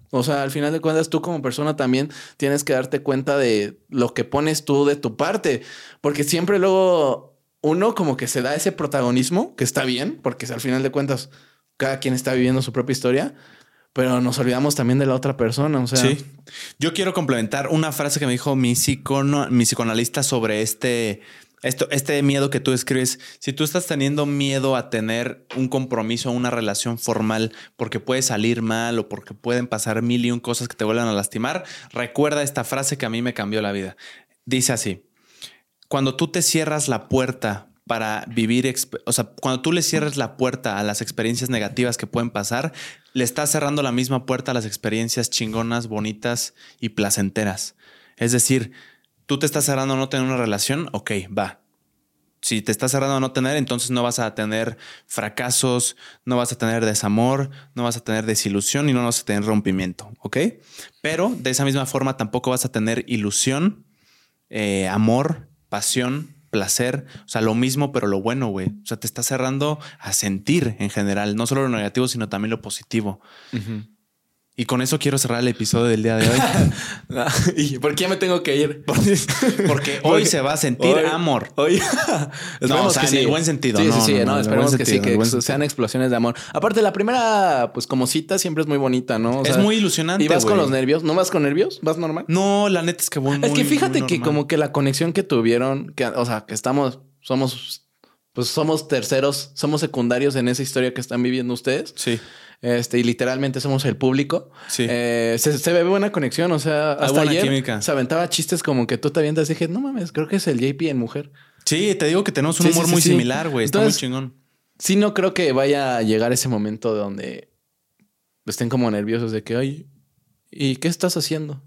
O sea, al final de cuentas tú como persona también tienes que darte cuenta de lo que pones tú de tu parte, porque siempre luego uno como que se da ese protagonismo, que está bien, porque al final de cuentas cada quien está viviendo su propia historia pero nos olvidamos también de la otra persona. O sea, sí. Yo quiero complementar una frase que me dijo mi, mi psicoanalista sobre este, esto, este miedo que tú escribes. Si tú estás teniendo miedo a tener un compromiso, una relación formal, porque puede salir mal o porque pueden pasar mil y un cosas que te vuelvan a lastimar, recuerda esta frase que a mí me cambió la vida. Dice así: Cuando tú te cierras la puerta para vivir, o sea, cuando tú le cierres la puerta a las experiencias negativas que pueden pasar, le estás cerrando la misma puerta a las experiencias chingonas, bonitas y placenteras. Es decir, tú te estás cerrando a no tener una relación, ok, va. Si te estás cerrando a no tener, entonces no vas a tener fracasos, no vas a tener desamor, no vas a tener desilusión y no vas a tener rompimiento, ¿ok? Pero de esa misma forma tampoco vas a tener ilusión, eh, amor, pasión, placer, o sea, lo mismo, pero lo bueno, güey. O sea, te está cerrando a sentir en general, no solo lo negativo, sino también lo positivo. Y con eso quiero cerrar el episodio del día de hoy. ¿Y por qué me tengo que ir? Porque hoy se va a sentir amor. Hoy. no, o sea, en el buen sentido. Sí, sí, sí. No, esperemos que sí, que sean explosiones de amor. Aparte, la primera, pues como cita, siempre es muy bonita, ¿no? es muy ilusionante. ¿Y vas con los nervios? ¿No vas con nervios? ¿Vas normal? No, la neta es que voy Es que fíjate que como que la conexión que tuvieron, que, o sea, que estamos, somos, pues somos terceros, somos secundarios en esa historia que están viviendo ustedes. Sí. Este, y literalmente somos el público. Sí. Eh, se, ve buena conexión. O sea, hasta ayer química. se aventaba chistes como que tú te avientas. Dije, no mames, creo que es el JP en mujer. Sí, te digo que tenemos un humor muy similar, güey. Está muy chingón. Sí, no creo que vaya a llegar ese momento donde estén como nerviosos de que, oye, ¿y qué estás haciendo?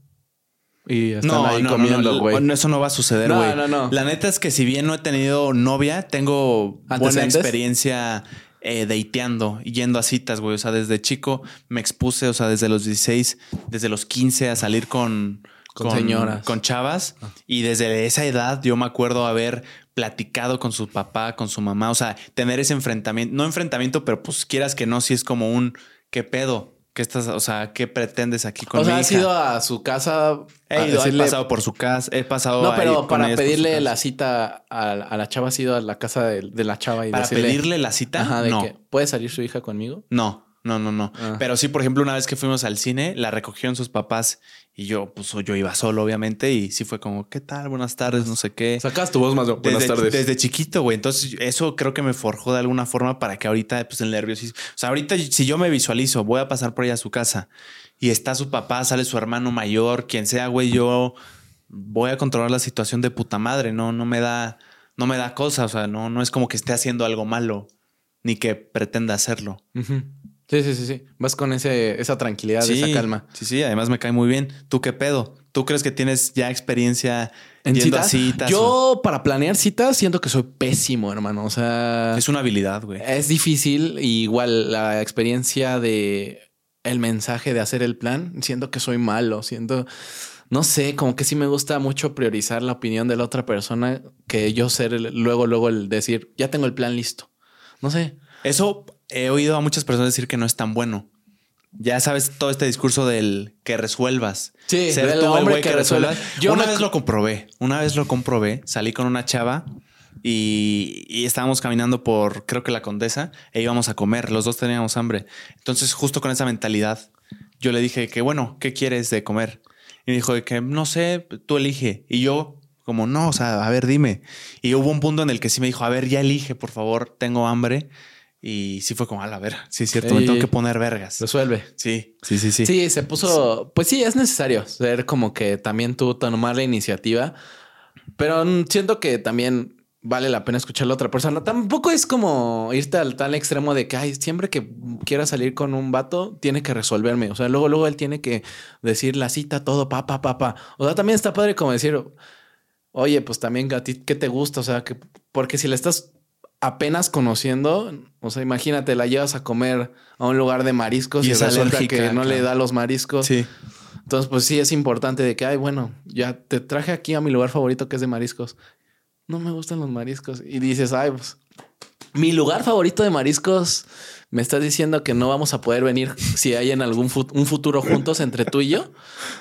Y están no, ahí comiendo, güey. No, eso no va a suceder, güey. No, no, no. La neta es que si bien no he tenido novia, tengo buena experiencia eh, dateando y yendo a citas, güey. O sea, desde chico me expuse, o sea, desde los 16, desde los 15 a salir con, con, señoras. Con chavas. Ah. Y desde esa edad yo me acuerdo haber platicado con su papá, con su mamá. O sea, tener ese enfrentamiento, no enfrentamiento, pero pues quieras que no, si es como un ¿qué pedo? ¿Qué estás, o sea, qué pretendes aquí con O sea, has ido a su casa. He, ido, he pasado por su casa, he pasado. No, pero para pedirle la cita a, la chava, has ido a la casa de, la chava y ¿Para pedirle la cita? Ajá, de no. que puede salir su hija conmigo. No. No, no, no. Ah. Pero sí, por ejemplo, una vez que fuimos al cine, la recogieron sus papás y yo, pues yo iba solo, obviamente, y sí fue como, ¿qué tal? Buenas tardes, no sé qué. Sacas tu voz más buenas desde, tardes. Desde chiquito, güey. Entonces, eso creo que me forjó de alguna forma para que ahorita, pues el nerviosismo. O sea, ahorita, si yo me visualizo, voy a pasar por ella a su casa y está su papá, sale su hermano mayor, quien sea, güey, yo voy a controlar la situación de puta madre. No, no me da, no me da cosa. O sea, no, no es como que esté haciendo algo malo ni que pretenda hacerlo. Sí, sí, sí, sí. Vas con ese, esa tranquilidad, esa calma. Sí, sí, además me cae muy bien. ¿Tú qué pedo? ¿Tú crees que tienes ya experiencia en yendo citas? Yo para planear citas siento que soy pésimo, hermano. O sea... Es una habilidad, güey. Es difícil. igual la experiencia de el mensaje de hacer el plan, siento que soy malo. Siento... No sé, como que sí me gusta mucho priorizar la opinión de la otra persona que yo ser luego, luego el decir, ya tengo el plan listo. No sé. Eso he oído a muchas personas decir que no es tan bueno. Ya sabes todo este discurso del que resuelvas. Sí, ser el hombre que, resuelva. Yo una vez lo comprobé. Una vez lo comprobé. Salí con una chava y, y, estábamos caminando por, creo que la Condesa, e íbamos a comer. Los dos teníamos hambre. Entonces, justo con esa mentalidad, yo le dije que, bueno, ¿qué quieres de comer? Y me dijo que, no sé, tú elige. Y yo, como, no, o sea, a ver, dime. Y hubo un punto en el que sí me dijo, a ver, ya elige, por favor, tengo hambre. Y sí fue como, a la ver, sí es cierto, me tengo que poner vergas. Resuelve. Sí, sí, sí, sí. Sí, se puso, pues sí, es necesario ser como que también tú tomar la iniciativa, pero siento que también vale la pena escuchar a la otra persona. Tampoco es como irte al tal extremo de que, ay, siempre que quiera salir con un vato, tiene que resolverme. O sea, luego, luego él tiene que decir la cita, todo, pa, pa, pa, pa. O sea, también está padre como decir, oye, pues también a ti, ¿qué te gusta? O sea, que, porque si le estás apenas conociendo, o sea, imagínate, la llevas a comer a un lugar de mariscos y, y que no le da los mariscos. Sí. Entonces, pues sí es importante de que, ay, bueno, ya te traje aquí a mi lugar favorito que es de mariscos. No me gustan los mariscos. Y dices, ay, pues mi lugar favorito de mariscos me estás diciendo que no vamos a poder venir si hay en algún un futuro juntos entre tú y yo.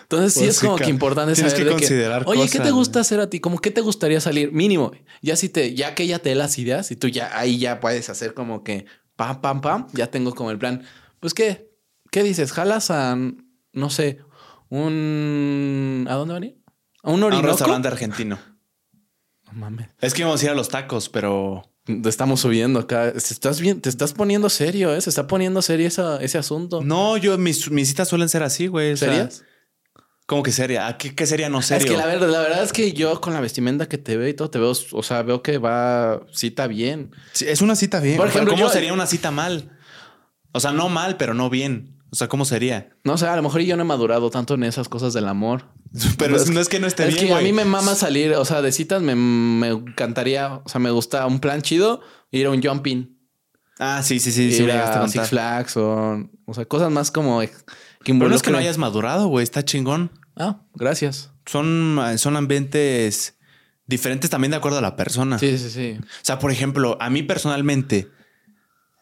Entonces sí pues es como que importante saber que considerar oye, ¿qué te gusta hacer a ti? Como qué te gustaría salir mínimo. Ya si te, ya que ella te dé las ideas y tú ya ahí ya puedes hacer como que pam, pam, pam, ya tengo como el plan. Pues qué, qué dices? Jalas a, no sé, un, ¿a dónde van a ir? A un orinoco. A un restaurante argentino. No mames. Es que íbamos a ir a los tacos, pero Estamos subiendo acá. Estás bien, te estás poniendo serio, ¿eh? Se está poniendo serio ese asunto. No, yo, mis, citas suelen ser así, güey. ¿Serias? ¿Cómo que seria? ¿Qué, ¿Qué, sería no serio? Es que la verdad, la verdad es que yo con la vestimenta que te veo y todo, te veo, o sea, veo que va cita bien. es una cita bien. Por ejemplo, ¿cómo sería una cita mal? O sea, no mal, pero no bien. O sea, ¿cómo sería? No sé, a lo mejor yo no he madurado tanto en esas cosas del amor. Pero no es que no esté bien. Es que a mí me mama salir, o sea, de citas me, me encantaría, o sea, me gusta un plan chido, ir a un jumping. Ah, sí, sí, sí. Ir a Six Flags o, o sea, cosas más como que Pero no es que no hayas madurado, güey, está chingón. Ah, gracias. Son, son ambientes diferentes también de acuerdo a la persona. Sí, sí, sí. O sea, por ejemplo, a mí personalmente,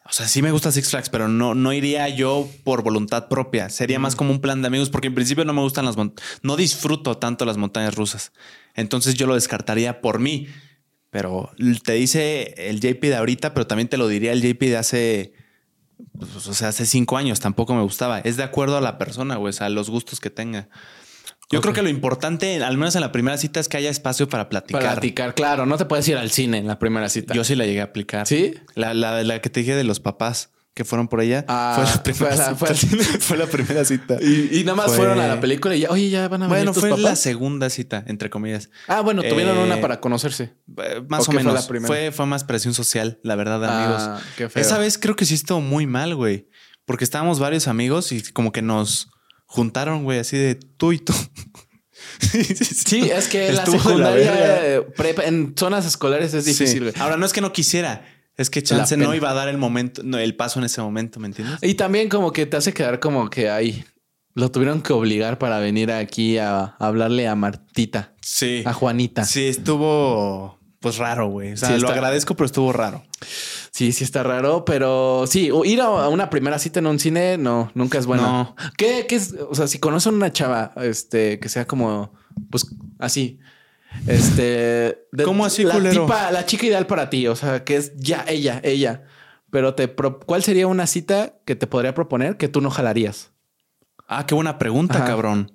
o sea, sí me gusta Six Flags, pero no, no iría yo por voluntad propia. Sería más como un plan de amigos, porque en principio no me gustan las montañas, no disfruto tanto las montañas rusas. Entonces yo lo descartaría por mí. Pero te dice el JP de ahorita, pero también te lo diría el JP de hace, pues, o sea, hace cinco años. Tampoco me gustaba. Es de acuerdo a la persona, güey, a los gustos que tenga. Yo creo que lo importante, al menos en la primera cita, es que haya espacio para platicar. Para platicar, claro. No te puedes ir al cine en la primera cita. Yo sí la llegué a aplicar. ¿Sí? La, la, la que te dije de los papás que fueron por ella. Ah, fue la primera fue cita. Fue, la primera cita. Y, nada más fueron a la película y ya, oye, ya van a ver. Bueno, fue la segunda cita, entre comillas. Ah, bueno, tuvieron una eh, para conocerse. Eh, más o, menos. Fue, fue, fue, más presión social, la verdad, ah, amigos. Qué feo. Esa vez creo que sí estuvo muy mal, güey. Porque estábamos varios amigos y como que nos juntaron, güey, así de tú y tú. sí, es que la secundaria en zonas escolares es difícil, güey. Ahora, no es que no quisiera. Es que Chance no iba a dar el momento, el paso en ese momento, ¿me entiendes? Y también como que te hace quedar como que ahí lo tuvieron que obligar para venir aquí a, hablarle a Martita. Sí. A Juanita. Sí, estuvo pues raro, güey. O sea, lo agradezco, pero estuvo raro. Sí, sí está raro, pero sí, ir a una primera cita en un cine, no, nunca es bueno. No. ¿Qué, qué es? O sea, si conocen una chava, este, que sea como, pues así, este. ¿Cómo así, la la chica ideal para ti. O sea, que es ya ella, ella. Pero te ¿cuál sería una cita que te podría proponer que tú no jalarías? Ah, qué buena pregunta, cabrón.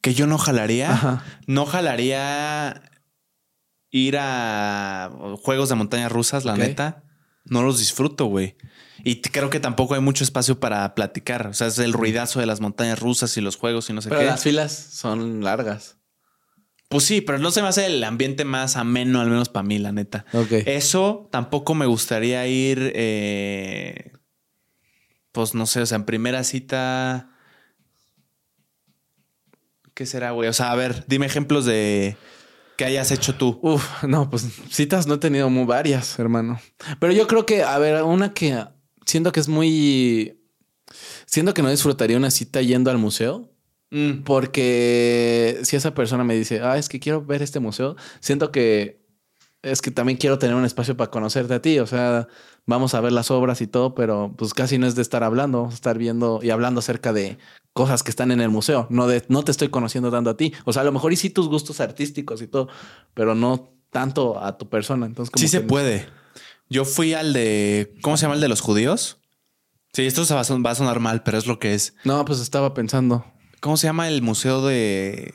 Que yo no jalaría. No jalaría ir a juegos de montañas rusas, la neta. No los disfruto, güey. Y creo que tampoco hay mucho espacio para platicar. O sea, es el ruidazo de las montañas rusas y los juegos y no sé qué. Pero las filas son largas. Pues sí, pero no se me hace el ambiente más ameno, al menos para mí, la neta. Eso tampoco me gustaría ir, eh, pues no sé, o sea, en primera cita... ¿Qué será, güey? O sea, a ver, dime ejemplos de que hayas hecho tú. Uf, no, pues citas no he tenido muy varias, hermano. Pero yo creo que, a ver, una que siento que es muy... Siento que no disfrutaría una cita yendo al museo. Mm. Porque si esa persona me dice, ah, es que quiero ver este museo, siento que es que también quiero tener un espacio para conocerte a ti. O sea, vamos a ver las obras y todo, pero pues casi no es de estar hablando, vamos a estar viendo y hablando acerca de cosas que están en el museo. No, de, no te estoy conociendo tanto a ti. O sea, a lo mejor y sí tus gustos artísticos y todo, pero no tanto a tu persona. Entonces, sí se puede. Yo fui al de, ¿cómo se llama el de los judíos? Sí, esto va a sonar mal, pero es lo que es. No, pues estaba pensando. ¿Cómo se llama el museo de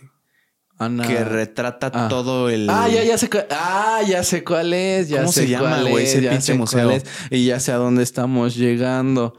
Ana. que retrata ah. todo el. Ah, ya, ya sé cuál. Ah, ya sé cuál es. Ya ¿Cómo se llama, güey? Ese pinche museo. y ya sé a dónde estamos llegando.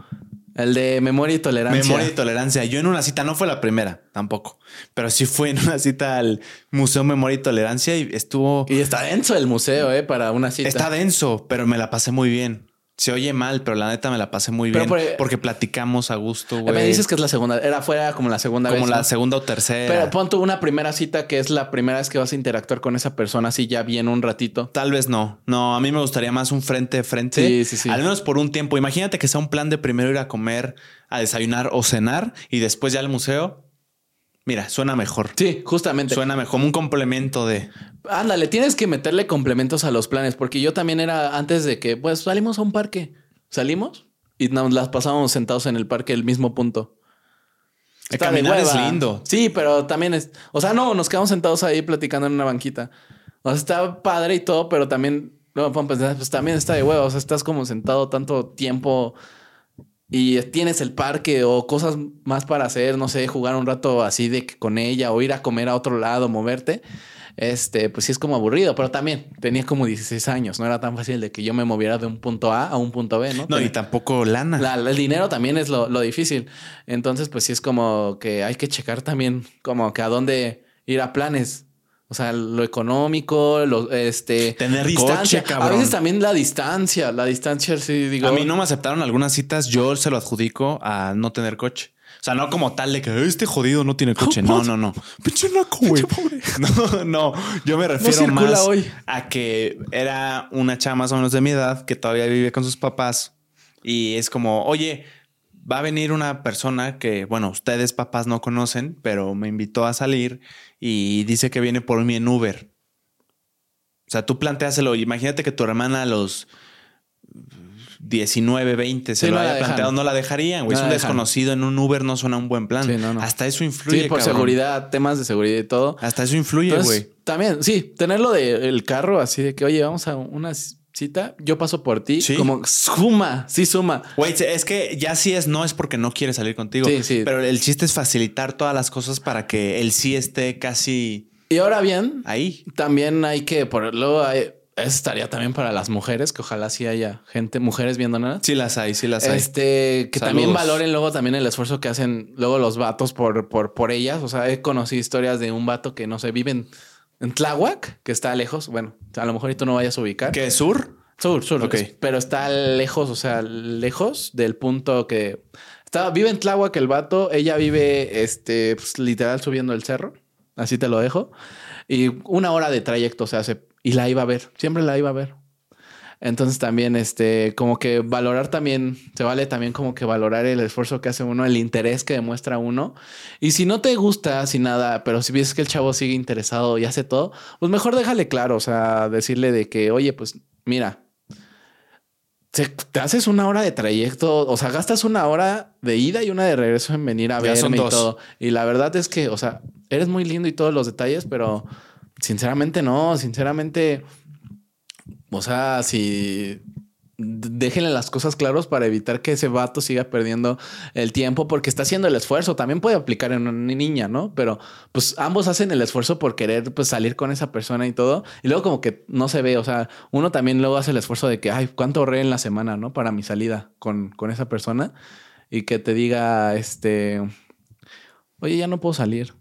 El de memoria y tolerancia. Memoria y tolerancia. Yo en una cita, no fue la primera, tampoco. Pero sí fue en una cita al Museo Memoria y Tolerancia y estuvo. Y está denso el museo, ¿eh? Para una cita. Está denso, pero me la pasé muy bien. Se oye mal, pero la neta me la pasé muy bien. porque platicamos a gusto, güey. Me dices que es la segunda. Era fuera como la segunda vez. Como la segunda o tercera. Pero pon tú una primera cita que es la primera vez que vas a interactuar con esa persona así ya bien un ratito. Tal vez no. No, a mí me gustaría más un frente a frente. Sí, sí, sí. Al menos por un tiempo. Imagínate que sea un plan de primero ir a comer, a desayunar o cenar y después ya al museo. Mira, suena mejor. Sí, justamente. Suena mejor, como un complemento de. Ándale, tienes que meterle complementos a los planes, porque yo también era antes de que, pues salimos a un parque. Salimos y nos las pasábamos sentados en el parque, el mismo punto. El caminar es lindo. Sí, pero también es. O sea, no, nos quedamos sentados ahí platicando en una banquita. O sea, está padre y todo, pero también. No, pues, pues también está de huevo. O sea, estás como sentado tanto tiempo y tienes el parque o cosas más para hacer, no sé, jugar un rato así de que con ella o ir a comer a otro lado, moverte, este, pues sí es como aburrido, pero también tenía como 16 años, no era tan fácil de que yo me moviera de un punto A a un punto B, ¿no? No, y tampoco lana. el dinero también es lo, lo difícil. Entonces, pues sí es como que hay que checar también como que a dónde ir a planes o sea, lo económico, lo, este... Tener distancia, A veces también la distancia, la distancia, sí, digo... A mí no me aceptaron algunas citas, yo se lo adjudico a no tener coche. O sea, no como tal de que este jodido no tiene coche. No, no, no. Pinche naco, güey. No, no. Yo me refiero más a que era una chava más o menos de mi edad que todavía vive con sus papás. Y es como, oye, va a venir una persona que, bueno, ustedes papás no conocen, pero me invitó a salir y dice que viene por mí en Uber. sea, tú planteaselo. Imagínate que tu hermana a los 19, 20 se lo haya planteado, no la dejarían, güey. es un desconocido en un Uber, no suena un buen plan. Hasta eso influye. Sí, por seguridad, temas de seguridad y todo. Hasta eso influye, güey. También, sí, tenerlo del carro así de que, oye, vamos a una cita, yo paso por ti, como suma, sí suma. Güey, es que ya sí es no es porque no quiere salir contigo. Sí, sí. Pero el chiste es facilitar todas las cosas para que él sí esté casi. Y ahora bien, ahí también hay que, por luego hay, eso estaría también para las mujeres, que ojalá sí haya gente, mujeres viendo nada. Sí las hay, sí las hay. Este, que también valoren luego también el esfuerzo que hacen luego los vatos por, por, por ellas. O sea, he conocido historias de un vato que no sé, viven en Tláhuac, que está lejos. Bueno, a lo mejor tú no vayas a ubicar. ¿Qué sur? Sur, sur. Ok. Pero está lejos, o sea, lejos del punto que está, vive en Tláhuac el vato. Ella vive, este, pues, literal subiendo el cerro. Así te lo dejo. Y una hora de trayecto se hace y la iba a ver, siempre la iba a ver. Entonces también, este, como que valorar también, se vale también como que valorar el esfuerzo que hace uno, el interés que demuestra uno. Y si no te gusta, si nada, pero si ves que el chavo sigue interesado y hace todo, pues mejor déjale claro, o sea, decirle de que, oye, pues mira, te haces una hora de trayecto, o sea, gastas una hora de ida y una de regreso en venir a verme y todo. Y la verdad es que, o sea, eres muy lindo y todos los detalles, pero Sinceramente no, sinceramente, o sea, si déjenle las cosas claras para evitar que ese vato siga perdiendo el tiempo porque está haciendo el esfuerzo. También puede aplicar en una niña, ¿no? Pero pues ambos hacen el esfuerzo por querer pues, salir con esa persona y todo. Y luego como que no se ve, o sea, uno también luego hace el esfuerzo de que, ay, ¿cuánto ahorré en la semana, ¿no? Para mi salida con, con esa persona y que te diga, este, oye, ya no puedo salir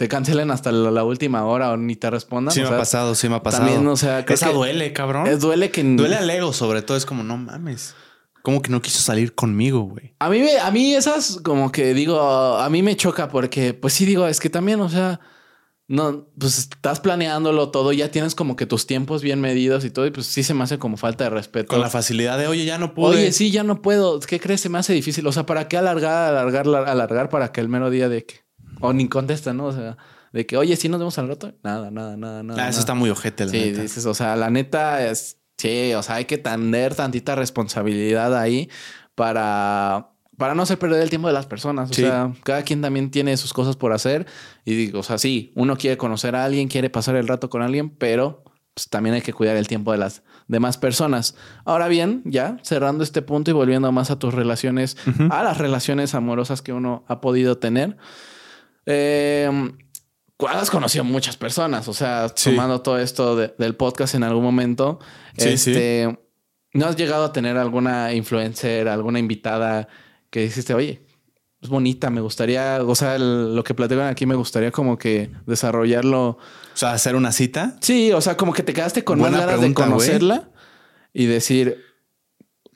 te cancelen hasta la, última hora o ni te respondan. Sí, me ha pasado, sí me ha pasado. También, o sea, Esa duele, cabrón. Es duele que. Duele al ego, sobre todo. Es como, no mames. ¿Cómo que no quiso salir conmigo, güey? A mí, a mí esas como que digo, a mí me choca porque, pues sí digo, es que también, o sea, no, pues estás planeándolo todo, ya tienes como que tus tiempos bien medidos y todo, y pues sí se me hace como falta de respeto. Con la facilidad de, oye, ya no puedo. Oye, sí, ya no puedo. ¿Qué crees? Se me hace difícil. O sea, ¿para qué alargar, alargar, alargar para que el mero día de que... O ni contesta, ¿no? O sea... De que, oye, si nos vemos al rato. Nada, nada, nada, nada. Ah, eso está muy ojete, la sí, dices, o sea, la neta es. Sí, o sea, hay que tener tantita responsabilidad ahí para, para no hacer perder el tiempo de las personas. O sea, cada quien también tiene sus cosas por hacer. Y digo, o sea, sí, uno quiere conocer a alguien, quiere pasar el rato con alguien, pero pues, también hay que cuidar el tiempo de las demás personas. Ahora bien, ya cerrando este punto y volviendo más a tus relaciones, a las relaciones amorosas que uno ha podido tener. Eh, has conocido muchas personas, o sea, sumando todo esto del podcast en algún momento. este, ¿No has llegado a tener alguna influencer, alguna invitada que dijiste, oye, es bonita, me gustaría, o sea, lo que platican aquí me gustaría como que desarrollarlo. O sea, hacer una cita. Sí, o sea, como que te quedaste con más ganas de conocerla y decir,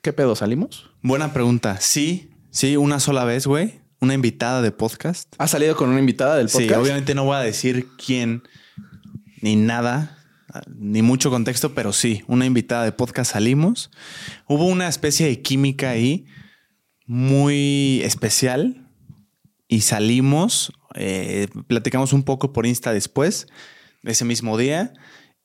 ¿qué pedo salimos? Buena pregunta. Sí, sí, una sola vez, güey una invitada de podcast. ¿Ha salido con una invitada del podcast? Sí, obviamente no voy a decir quién ni nada, ni mucho contexto, pero sí, una invitada de podcast salimos. Hubo una especie de química ahí muy especial y salimos, eh, platicamos un poco por Insta después, ese mismo día,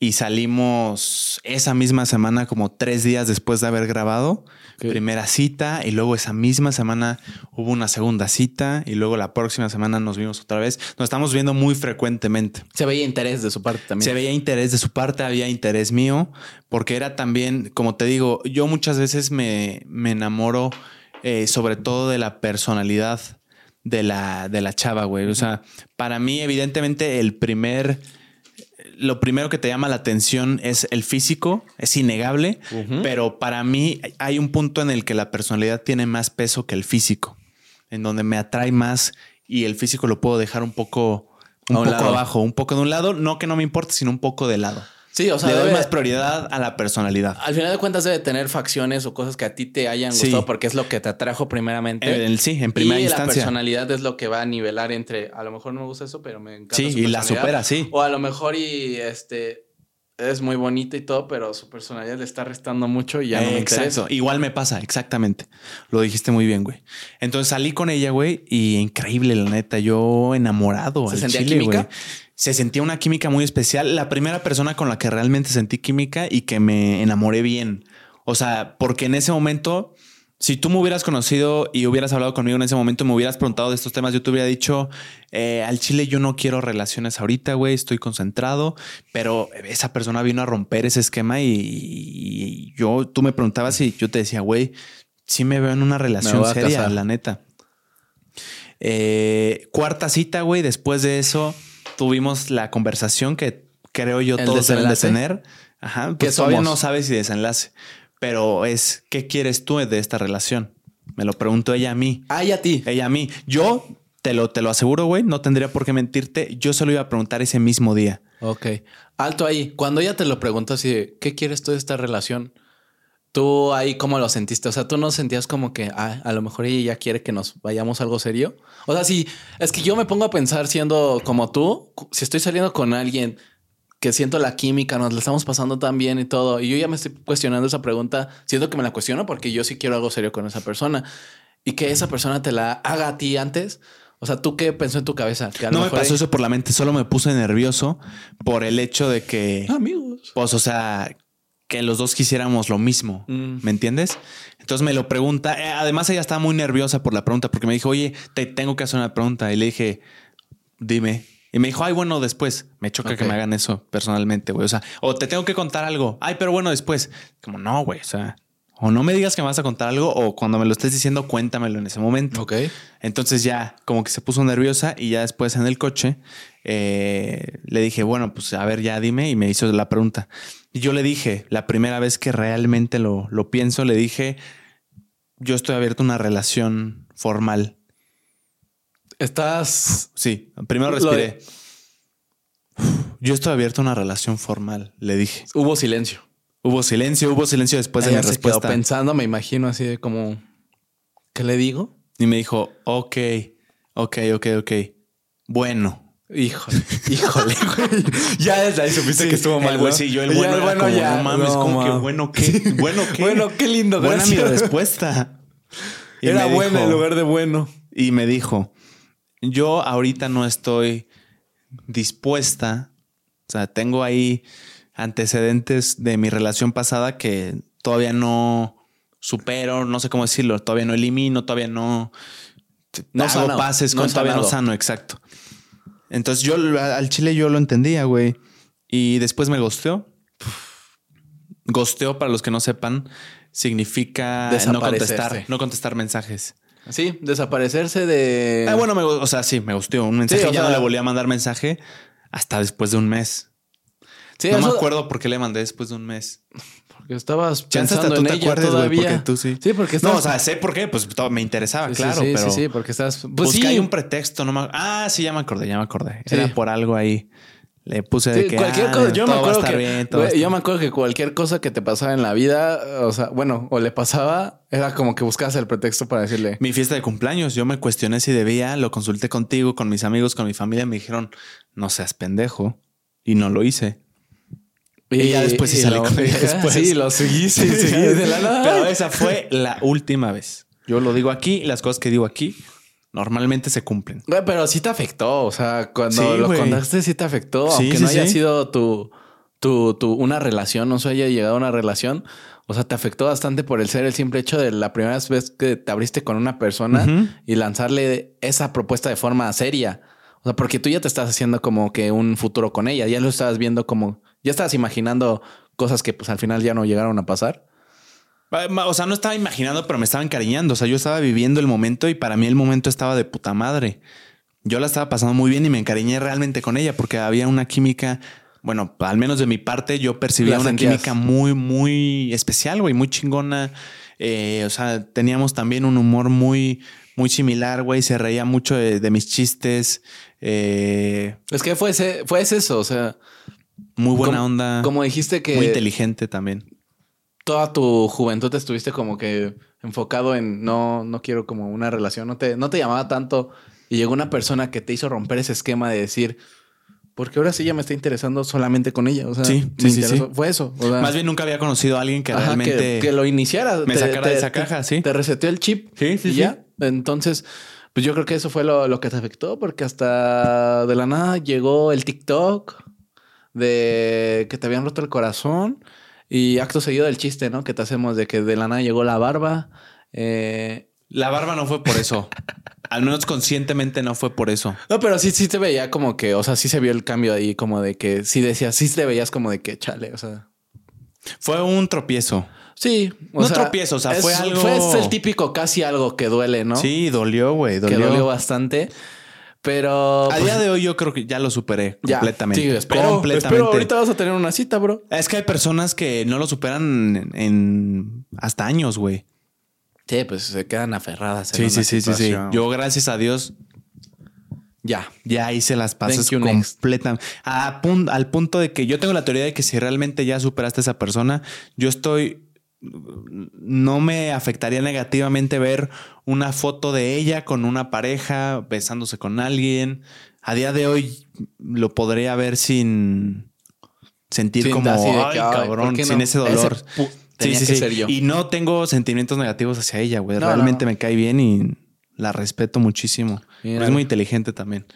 y salimos esa misma semana, como tres días después de haber grabado. Primera cita y luego esa misma semana hubo una segunda cita y luego la próxima semana nos vimos otra vez. Nos estamos viendo muy frecuentemente. Se veía interés de su parte también. Se veía interés de su parte, había interés mío, porque era también, como te digo, yo muchas veces me, me enamoro eh, sobre todo de la personalidad de la, de la chava, güey. O sea, para mí, evidentemente, el primer lo primero que te llama la atención es el físico, es innegable, pero para mí hay un punto en el que la personalidad tiene más peso que el físico, en donde me atrae más y el físico lo puedo dejar un poco, un poco abajo, un poco de un lado, no que no me importe, sino un poco de lado. Sí, o sea, le doy más prioridad a la personalidad. Al final de cuentas debe tener facciones o cosas que a ti te hayan gustado porque es lo que te atrajo primeramente. En, sí, en primera y instancia. la personalidad es lo que va a nivelar entre a lo mejor no me gusta eso, pero me encanta. Sí, y la supera, sí. O a lo mejor y este es muy bonita y todo, pero su personalidad le está restando mucho y ya no me Exacto. Igual me pasa, exactamente. Lo dijiste muy bien, güey. Entonces salí con ella, güey, y increíble, la neta. Yo enamorado. ¿Se sentía química? Se sentía una química muy especial. La primera persona con la que realmente sentí química y que me enamoré bien. O sea, porque en ese momento, si tú me hubieras conocido y hubieras hablado conmigo en ese momento, me hubieras preguntado de estos temas, yo te hubiera dicho, eh, al chile yo no quiero relaciones ahorita, güey, estoy concentrado, pero esa persona vino a romper ese esquema y, yo, tú me preguntabas y yo te decía, güey, sí me veo en una relación seria, la neta. Eh, cuarta cita, güey, después de eso tuvimos la conversación que creo yo todos deben de tener. Ajá, que todavía no sabes si desenlace, pero es ¿qué quieres tú de esta relación? Me lo preguntó ella a mí. Ah, y a ti. Ella a mí. Yo te lo, te lo aseguro, güey, no tendría por qué mentirte. Yo se lo iba a preguntar ese mismo día. Ok. Alto ahí. Cuando ella te lo preguntó así, ¿qué quieres tú de esta relación? ¿Tú ahí cómo lo sentiste? O sea, ¿tú no sentías como que ah, a lo mejor ella ya quiere que nos vayamos a algo serio? O sea, si es que yo me pongo a pensar siendo como tú, si estoy saliendo con alguien que siento la química, nos la estamos pasando tan bien y todo, y yo ya me estoy cuestionando esa pregunta, siento que me la cuestiono porque yo sí quiero algo serio con esa persona y que esa persona te la haga a ti antes. O sea, ¿tú qué pensó en tu cabeza? no me pasó eso por la mente, solo me puse nervioso por el hecho de que... Amigos. Pues, o sea, que los dos quisiéramos lo mismo. Mm. ¿Me entiendes? Entonces me lo pregunta. Eh, además, ella estaba muy nerviosa por la pregunta porque me dijo, oye, te tengo que hacer una pregunta. Y le dije, dime. Y me dijo, ay, bueno, después. Me choca que me hagan eso personalmente, güey. O sea, o te tengo que contar algo. Ay, pero bueno, después. Como no, güey. O sea, o no me digas que me vas a contar algo o cuando me lo estés diciendo, cuéntamelo en ese momento. Ok. Entonces ya como que se puso nerviosa y ya después en el coche eh, le dije, bueno, pues a ver, ya dime y me hizo la pregunta. Y yo le dije, la primera vez que realmente lo, lo pienso, le dije, yo estoy abierto a una relación formal. Estás... Sí, primero respiré. Yo estoy abierto a una relación formal, le dije. Hubo silencio. Hubo silencio, hubo silencio después de mi respuesta. pensando, me imagino así de como, ¿qué le digo? Y me dijo, ok, ok, ok, ok. Bueno. Híjole, híjole, güey. Ya desde ahí supiste que estuvo mal, güey. Sí, yo el bueno, bueno ya. No mames, como que bueno, ¿qué? Bueno, ¿qué? bueno, qué lindo. Buena mi respuesta. Era buena en lugar de bueno. Y me dijo, yo ahorita no estoy dispuesta. O sea, tengo ahí antecedentes de mi relación pasada que todavía no supero, no sé cómo decirlo, todavía no elimino, todavía no, no hago pases con todavía no sano, exacto. Entonces yo al chile yo lo entendía, güey. Y después me gosteó. Gosteo, para los que no sepan, significa no contestar, no contestar mensajes. Sí, desaparecerse de. Ah, bueno, o sea, sí, me gustó un mensaje. ya no le volví a mandar mensaje hasta después de un mes no me acuerdo por qué le mandé después de un mes. Porque estabas pensando en ella todavía. porque tú sí. Sí, porque No, o sea, sé por qué. Pues me interesaba, claro. Sí, pero sí, sí, porque estás... Pues sí. hay un pretexto. No me... Ah, sí, ya me acordé, ya me acordé. Era por algo ahí. Le puse de que cualquier ah, cosa, yo me acuerdo que yo me acuerdo que cualquier cosa que te pasaba en la vida, o sea, bueno, o le pasaba, era como que buscabas el pretexto para decirle. Mi fiesta de cumpleaños, yo me cuestioné si debía, lo consulté contigo, con mis amigos, con mi familia, me dijeron, "No seas pendejo." Y no lo hice. Y, ya después sí salí con Después. Sí, lo seguí, sí, de la nada. Pero esa fue la última vez. Yo lo digo aquí, las cosas que digo aquí normalmente se cumplen. pero sí te afectó. O sea, cuando lo contaste, sí te afectó. aunque no haya sido tu, tu, tu, una relación, no se haya llegado a una relación. O sea, te afectó bastante por el ser el simple hecho de la primera vez que te abriste con una persona y lanzarle esa propuesta de forma seria. O sea, porque tú ya te estás haciendo como que un futuro con ella, ya lo estabas viendo como ¿Ya estabas imaginando cosas que pues al final ya no llegaron a pasar? O sea, no estaba imaginando, pero me estaba encariñando. O sea, yo estaba viviendo el momento y para mí el momento estaba de puta madre. Yo la estaba pasando muy bien y me encariñé realmente con ella porque había una química, bueno, al menos de mi parte, yo percibía una química muy, muy especial, güey, muy chingona. Eh, o sea, teníamos también un humor muy, muy similar, güey. Se reía mucho de, mis chistes. Eh, es que fue, ese, fue eso, o sea, muy buena onda. Como dijiste que. Muy inteligente también. Toda tu juventud estuviste como que enfocado en no, no quiero como una relación, no te, no te llamaba tanto. Y llegó una persona que te hizo romper ese esquema de decir, porque ahora sí ya me está interesando solamente con ella. O sea, sí, sí, sí, Fue eso. Más bien nunca había conocido a alguien que realmente. Que, lo iniciara. Me sacara de esa caja, sí. Te reseteó el chip. Sí, sí, y ya. Entonces, pues yo creo que eso fue lo, lo, que te afectó, porque hasta de la nada llegó el TikTok de que te habían roto el corazón y acto seguido del chiste, ¿no? Que te hacemos de que de la nada llegó la barba. Eh... La barba no fue por eso. Al menos conscientemente no fue por eso. No, pero sí, sí te veía como que, o sea, sí se vio el cambio ahí, como de que sí decías, sí te veías como de que chale, o sea. Fue un tropiezo. Sí. no tropiezo, o sea, fue algo. Fue el típico casi algo que duele, ¿no? Sí, dolió, güey. Dolió. Que dolió bastante. Pero. A día pues, de hoy yo creo que ya lo superé completamente. Sí, espero, completamente. ahorita vas a tener una cita, bro. Es que hay personas que no lo superan en, hasta años, güey. Sí, pues se quedan aferradas. En sí, sí, sí, sí, Yo, gracias a Dios, ya, ya hice las pases completamente. al punto de que yo tengo la teoría de que si realmente ya superaste a esa persona, yo estoy no me afectaría negativamente ver una foto de ella con una pareja besándose con alguien. A día de hoy lo podría ver sin sentir como ay, cabrón, sin ese dolor. sí, sí, sí. Y no tengo sentimientos negativos hacia ella, güey. Realmente me cae bien y la respeto muchísimo. Es muy inteligente también.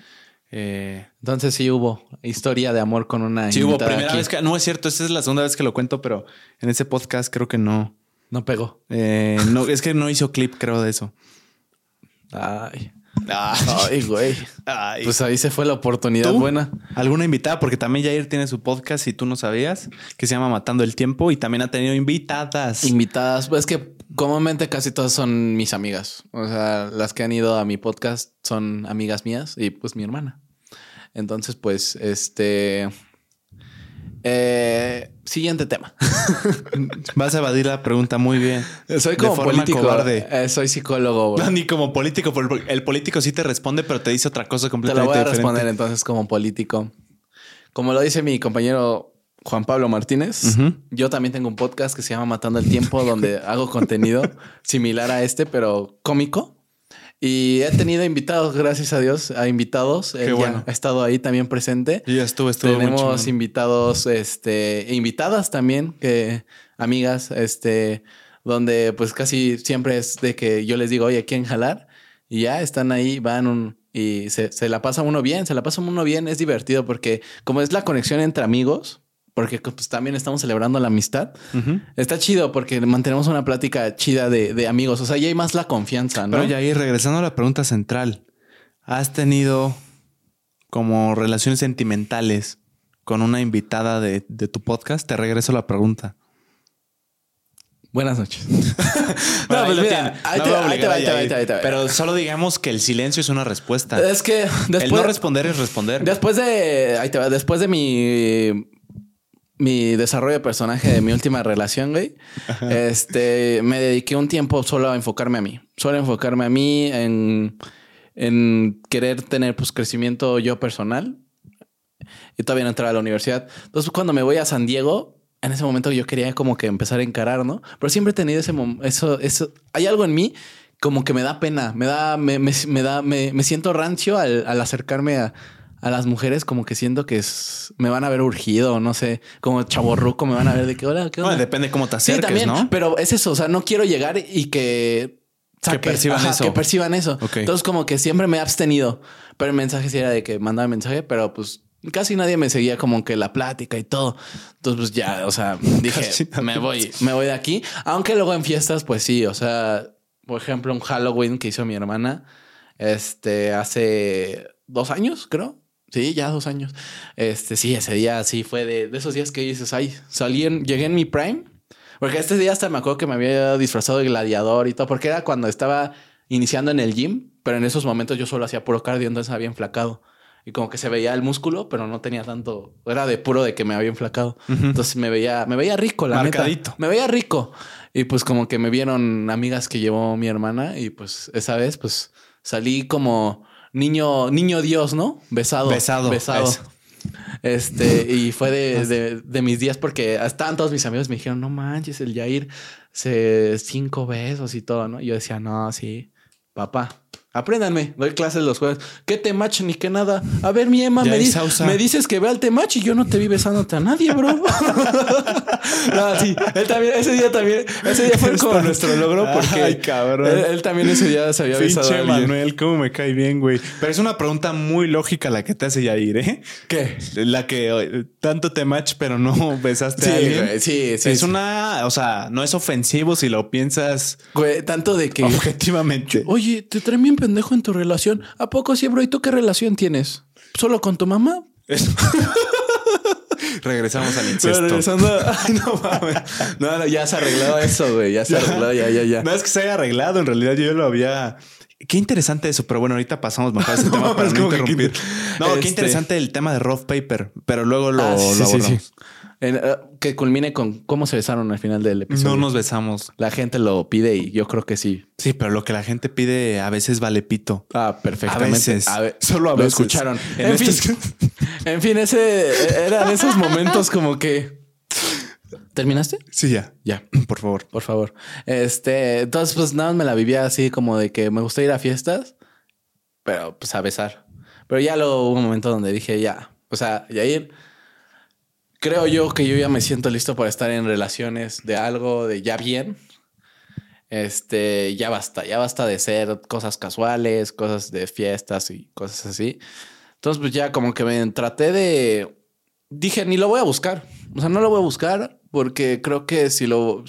Eh, Entonces sí hubo historia de amor con una. Sí hubo primera vez que no es cierto. Esta es la segunda vez que lo cuento, pero en ese podcast creo que no. No pegó. Eh, no, es que no hizo clip, creo, de eso. Ay. Ay, güey. Pues ahí se fue la oportunidad buena. ¿Alguna invitada? Porque también Jair tiene su podcast, si tú no sabías, que se llama Matando el Tiempo y también ha tenido invitadas. Invitadas. Pues es que comúnmente casi todas son mis amigas. O sea, las que han ido a mi podcast son amigas mías y pues mi hermana. Entonces, pues, este... Eh, siguiente tema. Vas a evadir la pregunta muy bien. Soy como político. Eh, soy psicólogo. No, ni como político. El político sí te responde, pero te dice otra cosa completamente Te lo voy a responder entonces como político. Como lo dice mi compañero Juan Pablo Martínez, yo también tengo un podcast que se llama Matando el Tiempo, donde hago contenido similar a este, pero cómico. Y he tenido invitados, gracias a Dios, a invitados. Qué bueno. ha estado ahí también presente. Y ya estuvo, estuvo Tenemos invitados, este, invitadas también, que amigas, este, donde pues casi siempre es de que yo les digo, oye, ¿quieren jalar? Y ya están ahí, van un, y se, se la pasa uno bien, se la pasa uno bien, es divertido porque como es la conexión entre amigos, porque pues, también estamos celebrando la amistad. Está chido porque mantenemos una plática chida de, amigos. O sea, ya hay más la confianza, ¿no? Pero ya ahí, regresando a la pregunta central, ¿has tenido como relaciones sentimentales con una invitada de, tu podcast? Te regreso la pregunta. Buenas noches. no, pues mira, ahí te Pero solo digamos que el silencio es una respuesta. Es que después... El no responder es responder. Después de... Ahí te va. Después de mi mi desarrollo de personaje de mi última relación, güey, este, me dediqué un tiempo solo a enfocarme a mí. Solo a enfocarme a mí en, en querer tener pues crecimiento yo personal. Y todavía no entraba a la universidad. Entonces, cuando me voy a San Diego, en ese momento yo quería como que empezar a encarar, ¿no? Pero siempre he tenido ese momento, eso, eso, hay algo en mí como que me da pena, me da, me, me, me da, me, me siento rancio al, al acercarme a, a las mujeres como que siento que es, me van a ver urgido, no sé, como chaborruco me van a ver de qué hora, qué Bueno, depende cómo te acerques, sí, también, ¿no? Pero es eso, o sea, no quiero llegar y que que perciban eso. Que perciban eso. Entonces, como que siempre me he abstenido. Pero el mensaje sí era de que mandaba mensaje, pero pues casi nadie me seguía como que la plática y todo. Entonces, pues ya, o sea, dije, me voy, me voy de aquí. Aunque luego en fiestas, pues sí, o sea, por ejemplo, un Halloween que hizo mi hermana, este, hace dos años, creo. Sí, ya dos años. Este, sí, ese día sí fue de, esos días que dices, ay, salí en, llegué en mi prime. Porque este día hasta me acuerdo que me había disfrazado de gladiador y todo, porque era cuando estaba iniciando en el gym, pero en esos momentos yo solo hacía puro cardio, entonces había enflacado. Y como que se veía el músculo, pero no tenía tanto, era de puro de que me había enflacado. Entonces me veía, me veía rico, la Marcadito. Me veía rico. Y pues como que me vieron amigas que llevó mi hermana y pues esa vez pues salí como niño, niño Dios, ¿no? Besado. Besado. Besado. Este, y fue de, de, mis días porque estaban todos mis amigos me dijeron, no manches, el Jair se cinco besos y todo, ¿no? Y yo decía, no, sí, papá, Apréndanme, doy clases los jueves. ¿Qué te match ni qué nada? A ver, mi Emma, me, me, dices que ve al match y yo no te vi besándote a nadie, bro. no, sí, él también, ese día también, ese día fue como nuestro logro porque Ay, cabrón. Él, también ese día se había besado a Manuel, cómo me cae bien, güey. Pero es una pregunta muy lógica la que te hace ir, ¿eh? ¿Qué? La que tanto te match, pero no besaste a alguien. sí, sí. Es una, o sea, no es ofensivo si lo piensas. Güey, tanto de que. Objetivamente. Oye, te traen bien pendejo en tu relación. ¿A poco sí, bro? ¿Y tú qué relación tienes? ¿Solo con tu mamá? Regresamos al incesto. Regresando. Ay, no mames. No, no, ya se ha arreglado eso, güey. Ya se ha arreglado, ya, ya, ya. No es que se haya arreglado. En realidad yo lo había. Qué interesante eso, pero bueno, ahorita pasamos mejor a ese tema para no interrumpir. no, qué este interesante el tema de Rough Paper, pero luego lo, ah, lo abordamos. Eh, que culmine con cómo se besaron al final del episodio. No nos besamos. La gente lo pide y yo creo que sí. Sí, pero lo que la gente pide a veces vale pito. Ah, perfectamente. A veces. Solo a veces. Lo escucharon. En, fin, en fin, ese eran esos momentos como que. ¿Terminaste? Sí, ya. Ya, por favor. Por favor. Este, entonces, pues nada, me la vivía así como de que me gusta ir a fiestas, pero pues a besar. Pero ya luego hubo un momento donde dije, ya, o sea, ya ir creo yo que yo ya me siento listo para estar en relaciones de algo, de ya bien. Este, ya basta, ya basta de ser cosas casuales, cosas de fiestas y cosas así. Entonces, pues ya como que me traté de. Dije, ni lo voy a buscar. O sea, no lo voy a buscar porque creo que si lo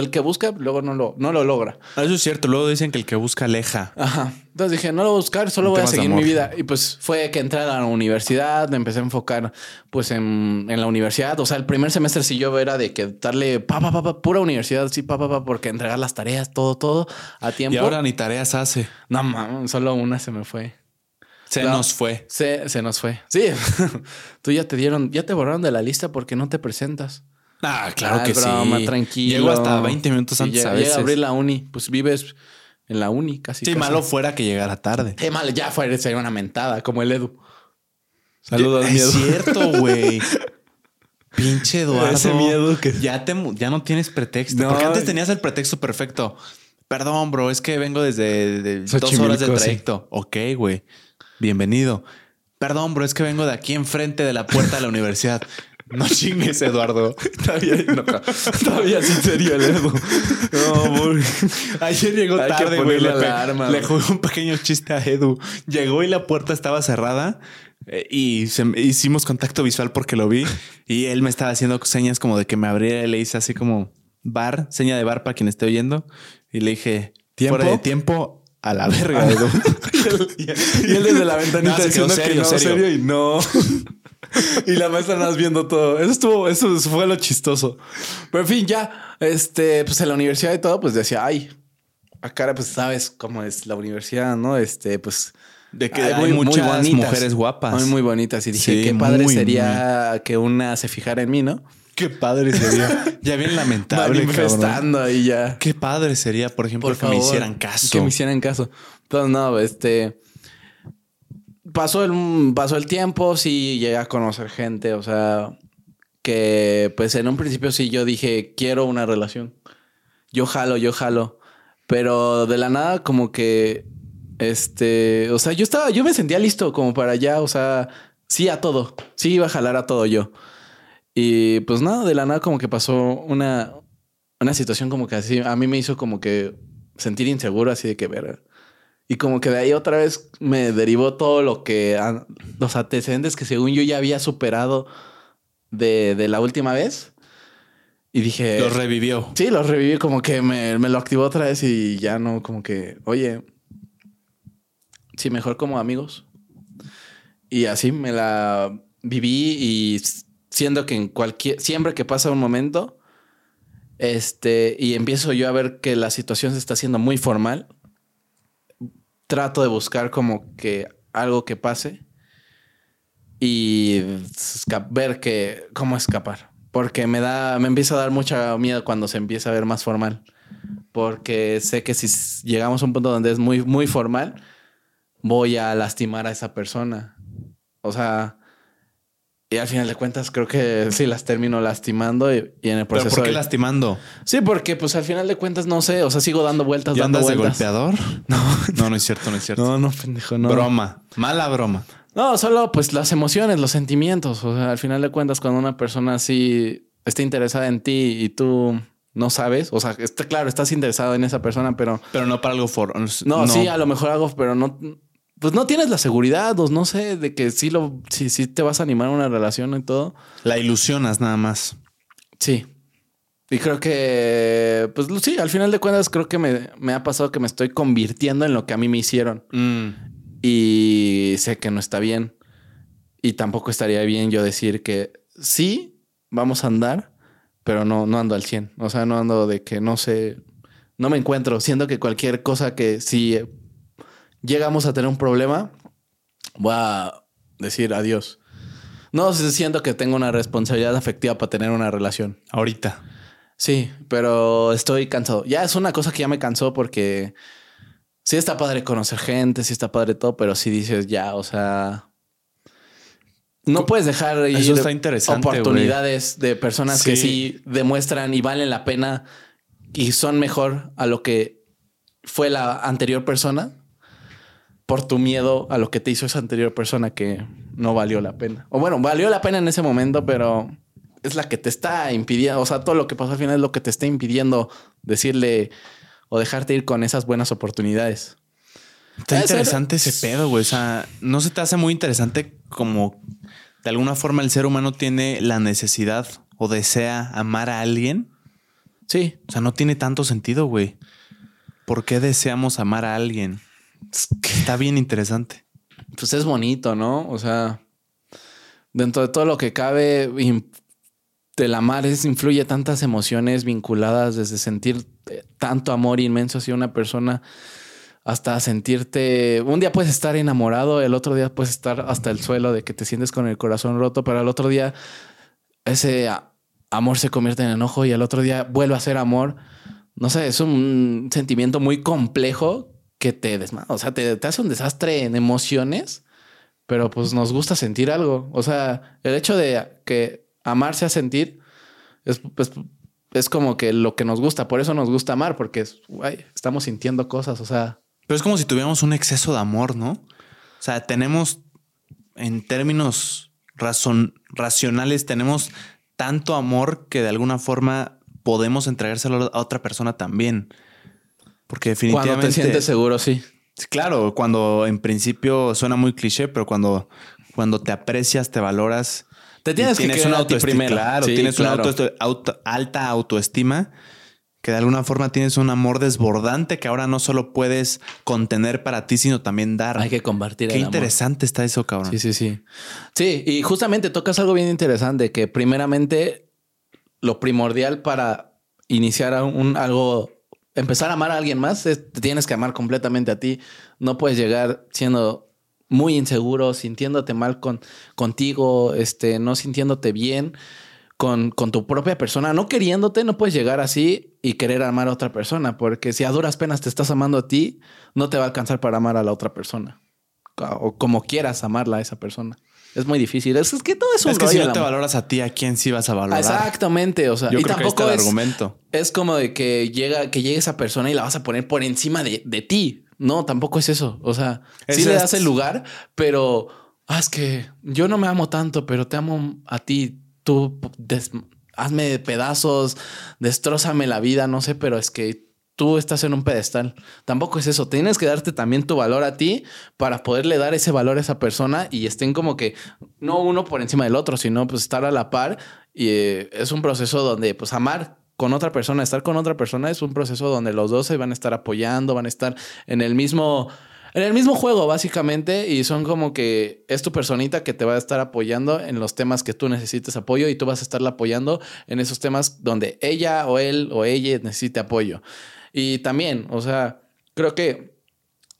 el que busca, luego no lo, no lo logra. Eso es cierto. Luego dicen que el que busca aleja. Ajá. Entonces dije, no lo voy a buscar, solo voy a seguir mi vida. Y pues fue que entré a la universidad, me empecé a enfocar pues en, la universidad. O sea, el primer semestre sí yo era de que darle pa, pa, pa, pa pura universidad, sí, pa, pa, pa, porque entregar las tareas, todo, todo a tiempo. Y ahora ni tareas hace. No, mames, solo una se me fue. Se nos fue. Se, se nos fue. Sí. Tú ya te dieron, ya te borraron de la lista porque no te presentas. Ah, claro que sí. tranquilo. Llego hasta 20 minutos antes a veces. Llega a abrir la uni. Pues vives en la uni casi. Sí, malo fuera que llegara tarde. Qué mal, ya fuera sería una mentada, como el Edu. Saludos, miedo. Es cierto, güey. Pinche Eduardo. Ese miedo que... Ya, te, ya no tienes pretexto. Porque antes tenías el pretexto perfecto. Perdón, bro, es que vengo desde dos horas de trayecto. Ok, güey. Bienvenido. Perdón, bro, es que vengo de aquí enfrente de la puerta de la universidad. No chingues, Eduardo. todavía, no, todavía sí sería el Edu. No, Ayer llegó tarde, güey. Le, le jugué un pequeño chiste a Edu. Llegó y la puerta estaba cerrada. Eh, y hicimos contacto visual porque lo vi. Y él me estaba haciendo señas como de que me abriera. Y le hice así como bar, seña de bar para quien esté oyendo. Y le dije, ¿Tiempo? fuera de tiempo, a la verga, Edu. y, él, desde la ventanita no, diciendo serio, que no, serio. serio y no. y la maestra nada más viendo todo. Eso estuvo, eso fue lo chistoso. Pero en fin, ya, este, pues en la universidad y todo, pues decía, ay, acá pues sabes cómo es la universidad, ¿no? Este, pues de que hay, muchas mujeres guapas. Muy, muy bonitas. Y dije, qué padre sería que una se fijara en mí, ¿no? Qué padre sería. ya bien lamentable. Manifestando ahí ya. Qué padre sería, por ejemplo, que me hicieran caso. Que me hicieran caso. Entonces, no, este pasó el, pasó el tiempo, sí llegué a conocer gente, o sea, que pues en un principio sí yo dije, quiero una relación. Yo jalo, yo jalo. Pero de la nada como que, este, o sea, yo estaba, yo me sentía listo como para allá, o sea, sí a todo, sí iba a jalar a todo yo. Y pues nada, de la nada como que pasó una, una situación como que así, a mí me hizo como que sentir inseguro, así de que ver y como que de ahí otra vez me derivó todo lo que... Los antecedentes que según yo ya había superado de, la última vez. Y dije... Los revivió. Sí, los reviví como que me, lo activó otra vez y ya no, como que, oye, sí, mejor como amigos. Y así me la viví y siendo que en cualquier, siempre que pasa un momento, este, y empiezo yo a ver que la situación se está haciendo muy formal, trato de buscar como que algo que pase y ver que cómo escapar. Porque me da, me empieza a dar mucha miedo cuando se empieza a ver más formal. Porque sé que si llegamos a un punto donde es muy, muy formal, voy a lastimar a esa persona. O sea, Y al final de cuentas creo que sí las termino lastimando y, en el proceso. ¿Pero por qué lastimando? Sí, porque pues al final de cuentas no sé, o sea, sigo dando vueltas, dando andas vueltas. de golpeador? No, no, no es cierto, no es cierto. No, no, pendejo, no. Broma, mala broma. No, solo pues las emociones, los sentimientos. O sea, al final de cuentas, cuando una persona así está interesada en ti y tú no sabes, o sea, está claro, estás interesado en esa persona, pero. Pero no para algo for. No, sí, a lo mejor algo, pero no pues no tienes la seguridad o no sé de que sí lo sí, sí te vas a animar a una relación y todo. La ilusionas nada más. Sí. Y creo que, pues sí, al final de cuentas creo que me, ha pasado que me estoy convirtiendo en lo que a mí me hicieron. Mm. Y sé que no está bien. Y tampoco estaría bien yo decir que sí, vamos a andar, pero no, no ando al 100. O sea, no ando de que no sé, no me encuentro, siendo que cualquier cosa que sí llegamos a tener un problema, voy a decir adiós. No siento que tengo una responsabilidad afectiva para tener una relación. Ahorita. Sí, pero estoy cansado. Ya es una cosa que ya me cansó porque sí está padre conocer gente, sí está padre todo, pero sí dices ya, o sea, no puedes dejar ir Eso está interesante, oportunidades de personas que sí demuestran y valen la pena y son mejor a lo que fue la anterior persona por tu miedo a lo que te hizo esa anterior persona que no valió la pena. O bueno, valió la pena en ese momento, pero es la que te está impidiendo, o sea, todo lo que pasó al final es lo que te está impidiendo decirle o dejarte ir con esas buenas oportunidades. Está interesante ese pedo, güey. O sea, ¿no se te hace muy interesante como de alguna forma el ser humano tiene la necesidad o desea amar a alguien? Sí. O sea, no tiene tanto sentido, güey. ¿Por qué deseamos amar a alguien? Está bien interesante. Pues es bonito, ¿no? O sea, dentro de todo lo que cabe, del amar es, influye tantas emociones vinculadas desde sentir eh, tanto amor inmenso hacia una persona hasta sentirte, un día puedes estar enamorado, el otro día puedes estar hasta el suelo de que te sientes con el corazón roto, pero al otro día ese amor se convierte en enojo y al otro día vuelve a ser amor. No sé, es un sentimiento muy complejo que te desma o sea, te, hace un desastre en emociones, pero pues nos gusta sentir algo. O sea, el hecho de que amarse a sentir es, pues, es como que lo que nos gusta. Por eso nos gusta amar, porque estamos sintiendo cosas. O sea, pero es como si tuviéramos un exceso de amor, ¿no? O sea, tenemos en términos razón, racionales, tenemos tanto amor que de alguna forma podemos entregárselo a otra persona también. Porque definitivamente. Cuando te sientes seguro, sí. Claro, cuando en principio suena muy cliché, pero cuando, cuando te aprecias, te valoras. Te tienes que una autoestima. Claro, tienes una alta autoestima que de alguna forma tienes un amor desbordante que ahora no solo puedes contener para ti, sino también dar. Hay que compartir. Qué interesante está eso, cabrón. Sí, sí, sí. Sí, y justamente tocas algo bien interesante, que primeramente lo primordial para iniciar un, algo empezar a amar a alguien más, te tienes que amar completamente a ti. No puedes llegar siendo muy inseguro, sintiéndote mal con, contigo, este, no sintiéndote bien con, con tu propia persona, no queriéndote, no puedes llegar así y querer amar a otra persona, porque si a duras penas te estás amando a ti, no te va a alcanzar para amar a la otra persona. O como quieras amarla a esa persona. Es muy difícil. Es, que todo es un Es que si no te valoras a ti, ¿a quién sí vas a valorar? Exactamente. O sea, y tampoco es, argumento. es como de que llega, que llegue esa persona y la vas a poner por encima de, ti. No, tampoco es eso. O sea, sí le das el lugar, pero ah, es que yo no me amo tanto, pero te amo a ti. Tú hazme pedazos, destrózame la vida, no sé, pero es que tú estás en un pedestal. Tampoco es eso. Tienes que darte también tu valor a ti para poderle dar ese valor a esa persona y estén como que no uno por encima del otro, sino pues estar a la par. Y eh, es un proceso donde pues amar con otra persona, estar con otra persona es un proceso donde los dos se van a estar apoyando, van a estar en el mismo en el mismo juego, básicamente, y son como que es tu personita que te va a estar apoyando en los temas que tú necesites apoyo y tú vas a estarla apoyando en esos temas donde ella o él o ella necesite apoyo. Y también, o sea, creo que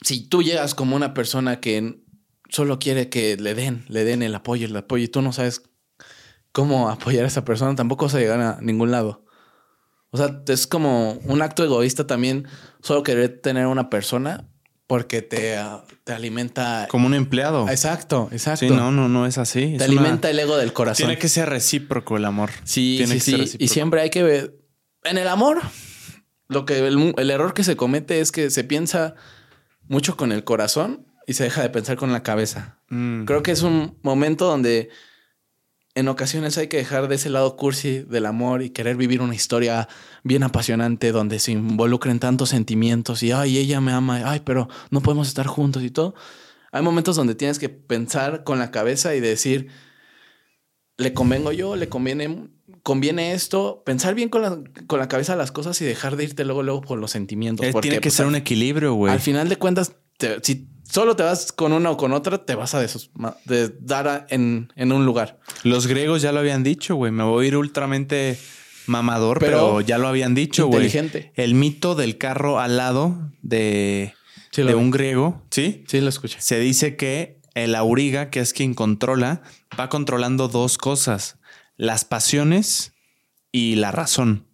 si tú llegas como una persona que solo quiere que le den, le den el apoyo, el apoyo, y tú no sabes cómo apoyar a esa persona, tampoco vas a llegar a ningún lado. O sea, es como un acto egoísta también solo querer tener una persona porque te, ah, te alimenta. Como un empleado. Exacto, exacto. Sí, no, no, no es así. te alimenta el ego del corazón. Tiene que ser recíproco el amor. Sí, Tiene sí, que sí. Y siempre hay que ver. En el amor, lo que el, el error que se comete es que se piensa mucho con el corazón y se deja de pensar con la cabeza. Mm. Creo que es un momento donde en ocasiones hay que dejar de ese lado cursi del amor y querer vivir una historia bien apasionante donde se involucren tantos sentimientos y, ay, ella me ama, ay, pero no podemos estar juntos y todo. Hay momentos donde tienes que pensar con la cabeza y decir, le convengo yo, le conviene, conviene esto, pensar bien con la, con la cabeza las cosas y dejar de irte luego, luego por los sentimientos. Eh, porque, tiene que pues, ser un equilibrio, güey. al final de cuentas, te- si solo te vas con una o con otra, te vas a desos- ma- de dar a- en, en un lugar. Los griegos ya lo habían dicho, güey. Me voy a ir ultramente mamador, pero, Pero ya lo habían dicho, güey. inteligente. El mito del carro al lado de, Sí, de un griego, ¿sí? Sí, lo escuché. Se dice que el auriga, que es quien controla, va controlando dos cosas: las pasiones y la razón.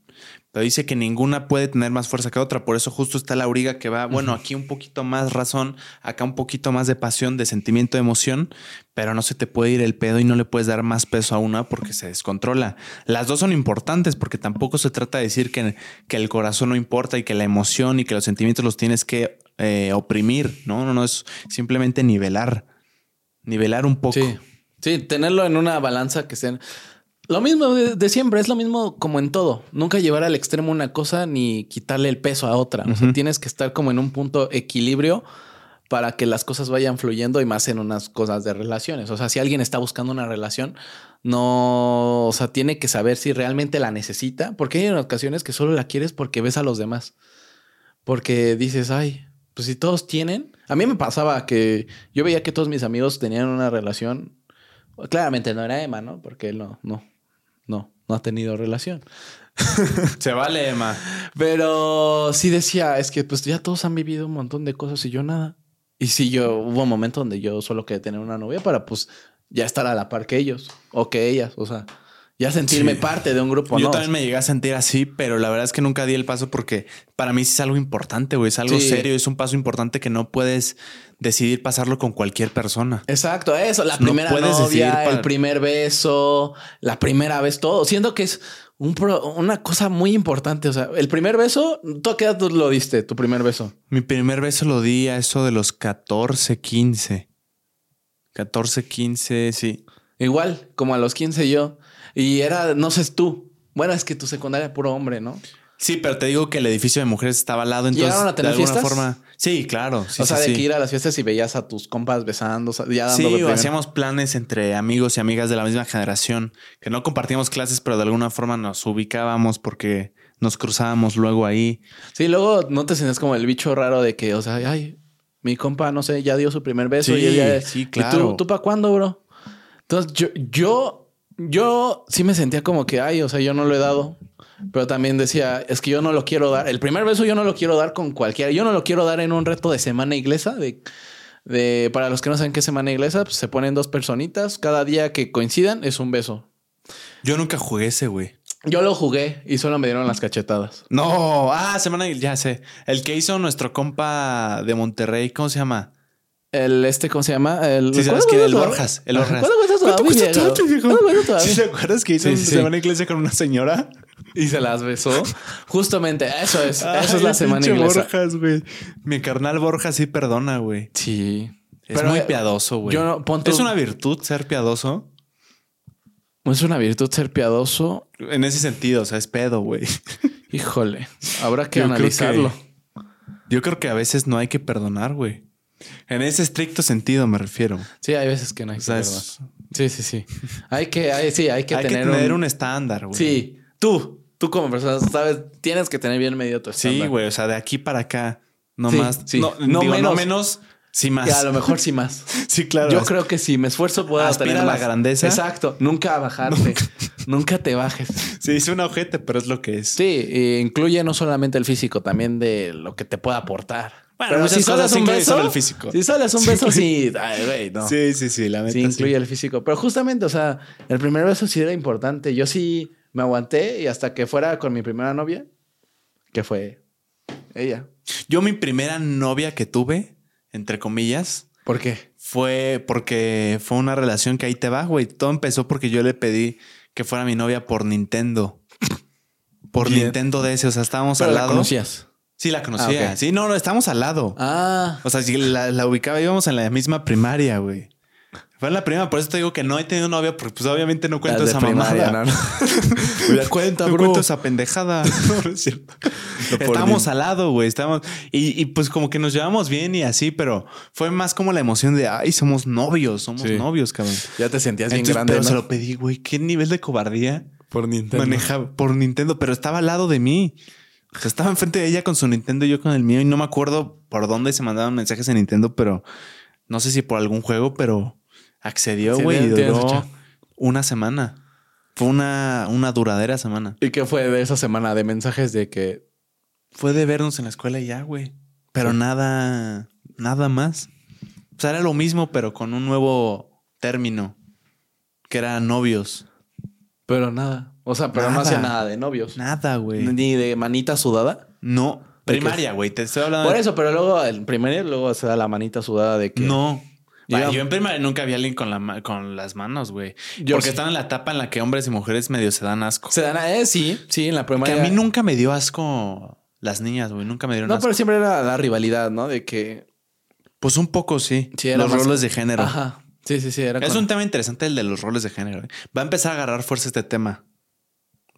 Pero dice que ninguna puede tener más fuerza que otra. Por eso justo está la auriga que va, bueno, aquí un poquito más razón, acá un poquito más de pasión, de sentimiento, de emoción, pero no se te puede ir el pedo y no le puedes dar más peso a una porque se descontrola. Las dos son importantes porque tampoco se trata de decir que, que el corazón no importa y que la emoción y que los sentimientos los tienes que eh, oprimir. No, no, no, es simplemente nivelar. Nivelar un poco. Sí. Sí, tenerlo en una balanza que sean. Lo mismo de, de siempre, es lo mismo como en todo. Nunca llevar al extremo una cosa ni quitarle el peso a otra. O sea, tienes que estar como en un punto equilibrio para que las cosas vayan fluyendo y más en unas cosas de relaciones. O sea, si alguien está buscando una relación, no, o sea, tiene que saber si realmente la necesita, porque hay ocasiones que solo la quieres porque ves a los demás. Porque dices, ay, pues si todos tienen. A mí me pasaba que yo veía que todos mis amigos tenían una relación. Claramente no era Emma, ¿no? Porque él no, no, no, no ha tenido relación. Se vale, Emma. Pero sí decía, es que pues ya todos han vivido un montón de cosas y yo nada. Y sí, yo hubo un momento donde yo solo quería tener una novia para pues ya estar a la par que ellos o que ellas. O sea, ya sentirme Sí. parte de un grupo. Yo ¿no? también me llegué a sentir así, pero la verdad es que nunca di el paso porque para mí sí es algo importante, güey. Es algo Sí. serio, es un paso importante que no puedes decidir pasarlo con cualquier persona. Exacto, eso, la No primera puedes decidir novia, para- el primer beso, la primera vez, todo. Siento que es un pro- una cosa muy importante. O sea, el primer beso, ¿tú a qué edad lo diste, tu primer beso? Mi primer beso lo di a eso de los 14, 15. 14, 15, sí. Forma, como a los 15 yo. Y era, no sé, tú. Bueno, es que tu secundaria puro hombre, ¿no? Sí, pero te digo que el edificio de mujeres estaba al lado, entonces ¿Llegaron a tener de alguna fiestas? forma. Sí, claro. Sí, o sea, sí, de sí. que ir a las fiestas y veías a tus compas besando, ya dando Sí, o hacíamos planes entre amigos y amigas de la misma generación, que no compartíamos clases, pero de alguna forma nos ubicábamos porque nos cruzábamos luego ahí. Sí, luego no te sientes como el bicho raro de que, o sea, ay, mi compa, no sé, ya dio su primer beso Sí, y él ya- sí, ¿Y claro. tú, tú para cuándo, bro? Entonces, yo, yo, yo sí me sentía como que, ay, o sea, yo no lo he dado. Pero también decía, es que yo no lo quiero dar. El primer beso yo no lo quiero dar con cualquiera. Yo no lo quiero dar en un reto de semana inglesa. De, de para los que no saben qué es semana inglesa, pues se ponen dos personitas. Cada día que coincidan es un beso. Yo nunca jugué ese, güey. Yo lo jugué y solo me dieron las cachetadas. No, ah, semana, ya sé. El que hizo nuestro compa de Monterrey, ¿cómo se llama? El este, ¿cómo se llama? El, Sí, sabes ¿cuánto quién? El Borjas, el Borjas. ¿Cuánto. ¿Sí te acuerdas que hizo Sí, sí, semana inglesa con una señora? Y se las besó. Justamente, eso es. Eso es la semana inglesa. Borjas, güey. Mi carnal Borjas sí perdona, güey. Sí. Es Pero, muy eh, piadoso, güey. yo no- Es una virtud ser piadoso. Es una virtud ser piadoso. En ese sentido, o sea, es pedo, güey. Híjole, habrá que Yo creo analizarlo. Yo creo que a veces no hay que perdonar, güey. En ese estricto sentido me refiero. Sí, hay veces que no hay O sea, que es- perdonar. Sí, sí, sí. Hay que, hay, sí, hay que hay tener, que tener un, un... estándar, güey. Sí, tú, tú como persona, sabes, tienes que tener bien medio tu Sí, estándar. güey. O sea, de aquí para acá, no Sí, más. sí. No, No digo, no menos. menos, sí más. A lo mejor sí más. Sí, claro. Yo creo que si me esfuerzo puedo Aspira tener a la más. grandeza. Exacto. Nunca a bajarte. Nunca te bajes. Sí, es un ojete, pero es lo que es. Sí, e incluye no solamente el físico, también de lo que te pueda aportar. Bueno, muchas solo cosas es un beso, solo el físico. Si solo es un Sí, beso, sí. Ay, güey, no. Sí, sí, sí, la neta. Sí, sí. incluye el físico. Pero justamente, o sea, el primer beso sí era importante. Yo sí me aguanté y hasta que fuera con mi primera novia, que fue ella. Yo, mi primera novia que tuve entre comillas. ¿Por qué? Fue porque fue una relación que ahí te va, güey. Todo empezó porque yo le pedí que fuera mi novia por Nintendo. Por Nintendo DS. O sea, estábamos al lado. ¿La conocías? Sí, la conocía. Ah, sí, no, no, estábamos al lado. Ah. O sea, si la, la ubicaba, íbamos en la misma primaria, güey. Fue en la primera, por eso te digo que no he tenido novia, porque pues obviamente no cuento esa mamada. No, no. cuenta, bro. No cuento esa pendejada. no, es cierto. Estábamos al lado, güey. Estábamos... Y, y, pues como que nos llevamos bien y así, pero fue más como la emoción de, ay, somos novios, somos novios, cabrón. Ya te sentías bien grande, Pero se lo pedí, güey. ¿Qué nivel de cobardía? Por Nintendo. Manejaba por Nintendo, pero estaba al lado de mí. O sea, estaba enfrente de ella con su Nintendo y yo con el mío. Y no me acuerdo por dónde se mandaban mensajes en Nintendo, pero no sé si por algún juego, pero Accedió, güey, y duró una semana. Fue una, una duradera semana. ¿Y qué fue de esa semana? De mensajes de que. Fue de vernos en la escuela y ya, güey. Pero nada, nada más. O sea, era lo mismo, pero con un nuevo término. Que era novios. Pero nada. O sea, pero no hacía nada de novios. Nada, güey. Ni de manita sudada. No. Primaria, güey. Te estoy hablando. Por eso, pero luego el primaria luego se da la manita sudada de que. No. Yo, en primaria nunca vi a alguien con, la, con las manos, güey. Porque están en la etapa en la que hombres y mujeres medio se dan asco. Se dan, eh, sí, sí, en la primaria. Que a mí nunca me dio asco las niñas, güey. Nunca me dieron asco. No, pero siempre era la rivalidad, ¿no? De que. Pues un poco sí. sí los roles de género. Ajá. Sí, sí, sí. Era es un tema interesante el de los roles de género. ¿eh? Va a empezar a agarrar fuerza este tema.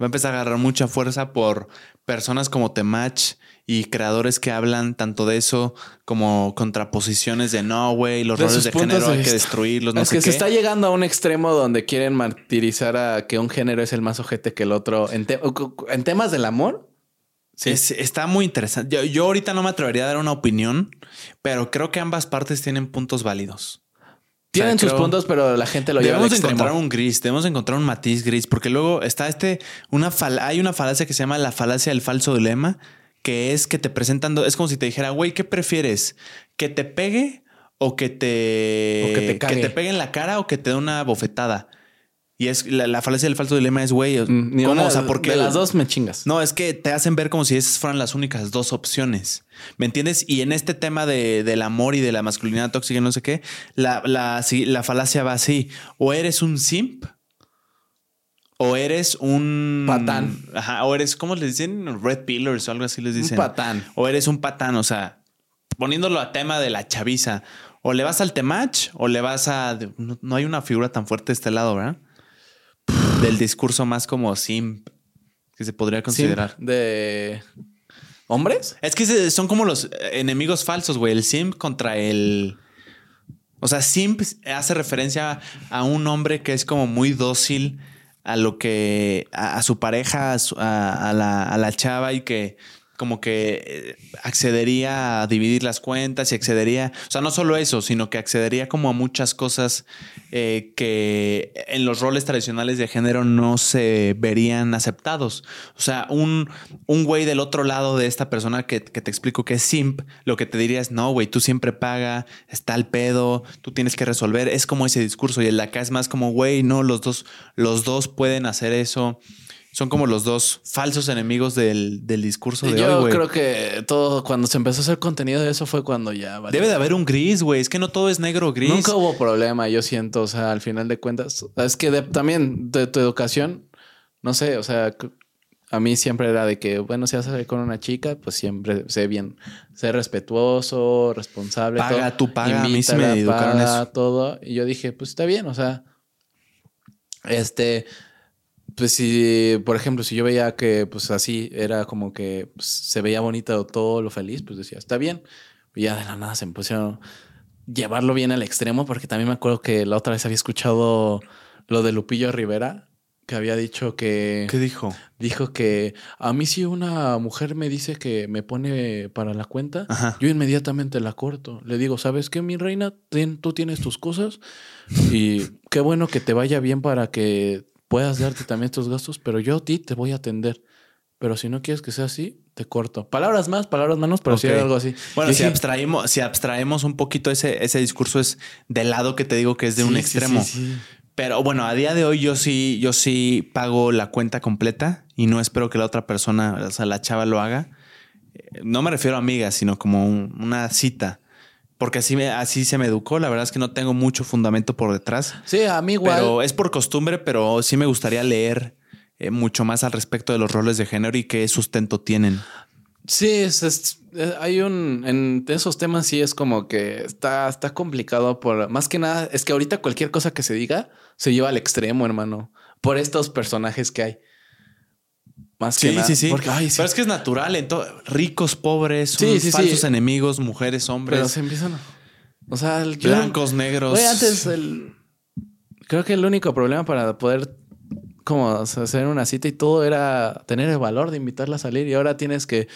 Va a empezar a agarrar mucha fuerza por personas como Temach y creadores que hablan tanto de eso como contraposiciones de no, güey, los roles de género hay que destruirlos. No es que se está llegando a un extremo donde quieren martirizar a que un género es el más ojete que el otro en, temas del amor. Sí. está muy interesante. Yo, ahorita no me atrevería a dar una opinión, pero creo que ambas partes tienen puntos válidos. Tienen sus puntos, pero la gente lo lleva al extremo. encontrar un gris, debemos encontrar un matiz gris, porque luego está este, una hay una falacia que se llama la falacia del falso dilema, que es que te presentan, es como si te dijera, güey, ¿qué prefieres? ¿Que te pegue o que te, que te, pegue en la cara o que te dé una bofetada? Y es la, falacia del falso dilema es, güey, mm, ¿cómo? o sea, porque de las dos me chingas. No, es que te hacen ver como si esas fueran las únicas dos opciones. ¿Me entiendes? Y en este tema de, del amor y de la masculinidad tóxica y no sé qué, la, la, la falacia va así. O eres un simp o eres un patán. Ajá, o eres, ¿cómo les dicen? Red pillars o algo así les dicen. Un patán. O eres un patán, o sea, poniéndolo a tema de la chaviza. O le vas al temach o le vas a. No, hay una figura tan fuerte de este lado, ¿verdad? Del discurso más como simp que se podría considerar. de hombres. Es que son como los enemigos falsos, güey. El simp contra el. O sea, simp hace referencia a un hombre que es como muy dócil a lo que a, su pareja, a, la, a, la, chava y que como que eh, accedería a dividir las cuentas y accedería, o sea, no solo eso, sino que accedería como a muchas cosas eh, que en los roles tradicionales de género no se verían aceptados. O sea, un, un güey del otro lado de esta persona que, te explico que es simp, lo que te diría es, no, güey, tú siempre paga, está el pedo, tú tienes que resolver, es como ese discurso y el de acá es más como, güey, no, los dos, los dos pueden hacer eso son como los dos falsos enemigos del, discurso de Yo hoy, creo que todo, cuando se empezó a hacer contenido de eso fue cuando ya... Debe de haber un gris, güey. Es que no todo es negro o gris. Nunca hubo problema, yo siento. O sea, al final de cuentas, es que también de tu educación, no sé, o sea, a mí siempre era de que, bueno, si vas a salir con una chica, pues siempre sé bien, sé respetuoso, responsable. Paga, tú paga. a mí me educaron eso. todo. Y yo dije, pues está bien, o sea, este pues si, por ejemplo, si yo veía que pues así era como que pues, se veía bonito todo lo feliz, pues decía, está bien. Y ya de la nada se me pusieron llevarlo bien al extremo, porque también me acuerdo que la otra vez había escuchado lo de Lupillo Rivera, que había dicho que... ¿Qué dijo? Dijo que a mí si una mujer me dice que me pone para la cuenta, yo inmediatamente la corto. Le digo, ¿sabes qué, mi reina? tú tienes tus cosas y qué bueno que te vaya bien para que puedas darte también estos gastos, pero yo a ti te voy a atender. Pero si no quieres que sea así, te corto. Palabras más, palabras menos, pero si hay algo así. Bueno, si, abstraemos, si abstraemos un poquito ese, ese discurso es del lado que te digo que es de un extremo. pero bueno, a día de hoy yo sí, yo sí pago la cuenta completa y no espero que la otra persona, o sea, la chava lo haga. No me refiero a amigas, sino como una cita porque así, me, así se me educó. La verdad es que no tengo mucho fundamento por detrás. Sí, a mí igual. Pero es por costumbre, pero sí me gustaría leer eh, mucho más al respecto de los roles de género y qué sustento tienen. Sí, es, eh, hay un. En esos temas sí es como que está, está complicado por. Más que nada, es que ahorita cualquier cosa que se diga se lleva al extremo, hermano. Por estos personajes que hay. Más que nada. Sí, sí, Porque, Pero es que es natural. En ricos, pobres, falsos enemigos, mujeres, hombres. Pero se empiezan. O sea, blancos, negros. Oye, antes el. Creo que el único problema para poder como hacer una cita y todo era tener el valor de invitarla a salir y ahora tienes que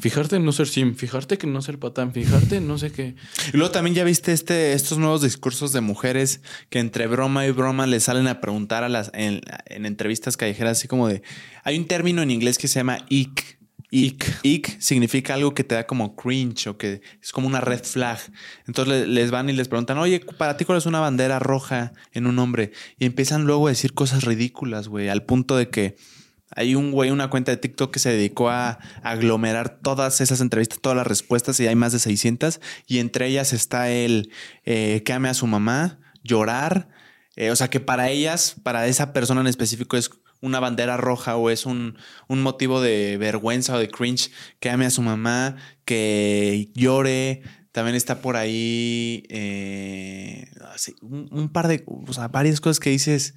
Fijarte en no ser sim, fijarte que no ser patán, fijarte en no sé qué. Y luego también ya viste este, estos nuevos discursos de mujeres que entre broma y broma le salen a preguntar a las en, entrevistas callejeras, así como de. Hay un término en inglés que se llama ick. Ick. Ick significa algo que te da como cringe o que es como una red flag. Entonces les van y les preguntan, oye, ¿para ti cuál es una bandera roja en un hombre? Y empiezan luego a decir cosas ridículas, güey, al punto de que hay un güey, una cuenta de TikTok que se dedicó a aglomerar todas esas entrevistas, todas las respuestas, y hay más de 600. Y entre ellas está el eh, a su mamá, llorar. Eh, o sea que para ellas, para esa persona en específico, es una bandera roja o es un, motivo de vergüenza o de cringe que a su mamá, que llore. También está por ahí eh, un, un, par de, o sea, varias cosas que dices,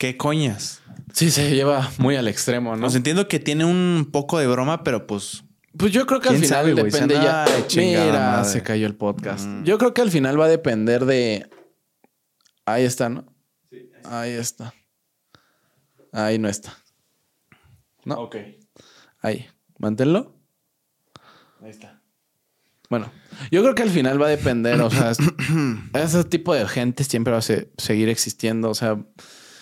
¿qué coñas? Sí, se lleva muy al extremo, ¿no? Pues entiendo que tiene un poco de broma, pero pues. Pues yo creo que al final depende ya. Mira, se cayó el podcast. Mm. Yo creo que al final va a depender de. Ahí está, ¿no? Sí. Ahí está. Ahí no está. ¿No? Ok. Ahí. Manténlo. Ahí está. Bueno, yo creo que al final va a depender, o sea, ese tipo de gente siempre va a seguir existiendo, o sea,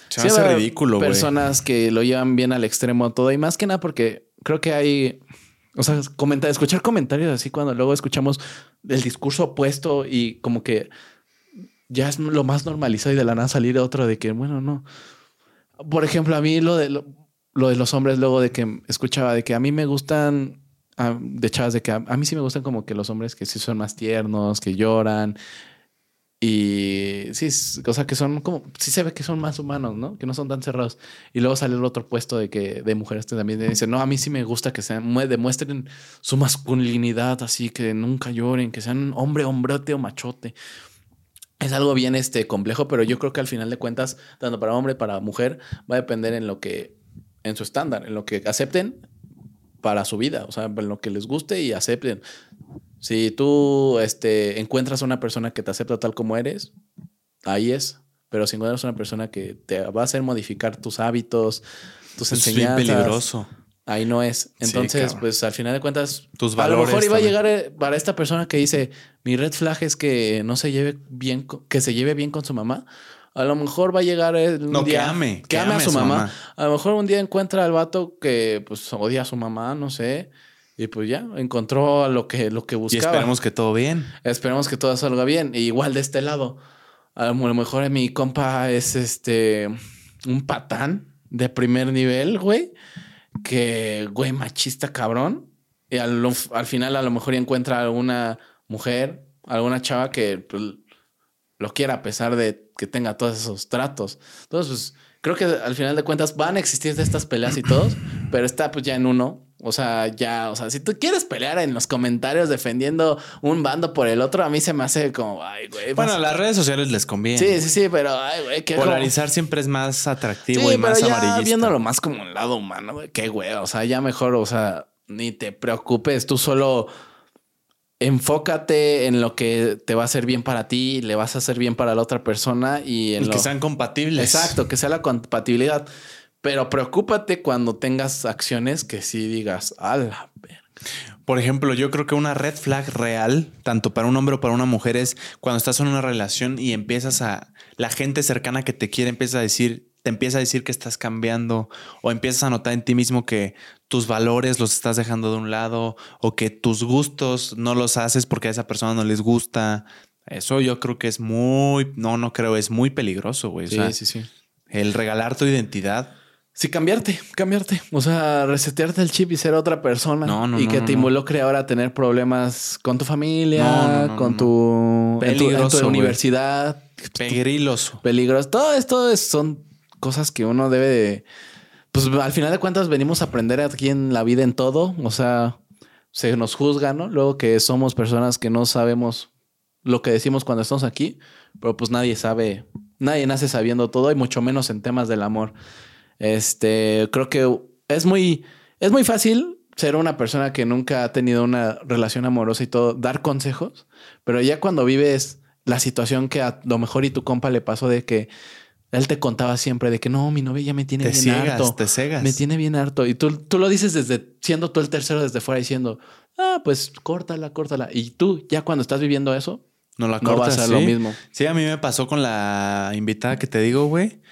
se hace ridículo, Personas que lo llevan bien al extremo todo. Y más que nada porque creo que hay. O sea, comentar, escuchar comentarios así cuando luego escuchamos el discurso opuesto y como que ya es lo más normalizado y de la nada salir otro de que, bueno, no. Por ejemplo, a mí lo de, lo, de los hombres, luego de que escuchaba de que a mí me gustan, de chavas, de que a, a, mí sí me gustan como que los hombres que sí son más tiernos, que lloran, y sí, o sea, que son como, sí se ve que son más humanos, ¿no? Que no son tan cerrados. Y luego sale el otro puesto de que de mujeres también dicen, no, a mí sí me gusta que sean, demuestren su masculinidad, así que nunca lloren, que sean hombre, hombrote o machote. Es algo bien este, complejo, pero yo creo que al final de cuentas, tanto para hombre para mujer, va a depender en lo que, en su estándar, en lo que acepten para su vida, o sea, en lo que les guste y acepten. Si tú este, encuentras a una persona que te acepta tal como eres, ahí es. Pero si encuentras a una persona que te va a hacer modificar tus hábitos, tus enseñanzas. Es peligroso. Ahí no es. Entonces, pues al final de cuentas, tus valores. A lo mejor iba a llegar eh, para esta persona que dice: Mi red flag es que no se lleve bien, que se lleve bien con su mamá. A lo mejor va a llegar un no, día. Que ame. Que, ame, a su, mamá. A lo mejor un día encuentra al vato que pues odia a su mamá, no sé. Y pues ya, encontró lo que, lo que buscaba. Y esperemos que todo bien. Esperemos que todo salga bien. Y igual de este lado, a lo mejor mi compa es este un patán de primer nivel, güey. Que, güey, machista cabrón. Y al, final a lo mejor encuentra alguna mujer, alguna chava que pues, lo quiera a pesar de que tenga todos esos tratos. Entonces, pues, creo que al final de cuentas van a existir de estas peleas y todos, pero está pues ya en uno o sea, ya, o sea, si tú quieres pelear en los comentarios defendiendo un bando por el otro, a mí se me hace como, ay, güey. Bueno, a las redes sociales les conviene. Sí, sí, sí, pero, ay, güey, qué Polarizar siempre es más atractivo y más ya Viéndolo más como un lado humano, güey, qué güey. O sea, ya mejor, o sea, ni te preocupes, tú solo enfócate en lo que te va a hacer bien para ti, le vas a hacer bien para la otra persona y en que sean compatibles. Exacto, que sea la compatibilidad. Pero preocúpate cuando tengas acciones que sí digas, a la verga. Por ejemplo, yo creo que una red flag real, tanto para un hombre o para una mujer, es cuando estás en una relación y empiezas a. La gente cercana que te quiere empieza a decir, te empieza a decir que estás cambiando, o empiezas a notar en ti mismo que tus valores los estás dejando de un lado, o que tus gustos no los haces porque a esa persona no les gusta. Eso yo creo que es muy. No, no creo, es muy peligroso, güey. Sí, sí, sí. El regalar tu identidad Sí, cambiarte, cambiarte. O sea, resetearte el chip y ser otra persona. No, no, y que te involucre ahora a tener problemas con tu familia, con tu, Peligroso, universidad. Peligroso. Peligroso. Todo esto son cosas que uno debe de. Pues al final de cuentas venimos a aprender aquí en la vida en todo. O sea, se nos juzga, ¿no? Luego que somos personas que no sabemos lo que decimos cuando estamos aquí, pero pues nadie sabe, nadie nace sabiendo todo y mucho menos en temas del amor. Este, creo que es muy, es muy fácil ser una persona que nunca ha tenido una relación amorosa y todo, dar consejos, pero ya cuando vives la situación que a lo mejor y tu compa le pasó de que él te contaba siempre de que no, mi novia ya me tiene bien harto. Te cegas. Me tiene bien harto. Y tú, tú lo dices desde siendo tú el tercero desde fuera diciendo, ah, pues córtala, córtala. Y tú, ya cuando estás viviendo eso, no la cortas. No va a ser lo mismo. Sí, a mí me pasó con la invitada que te digo, güey.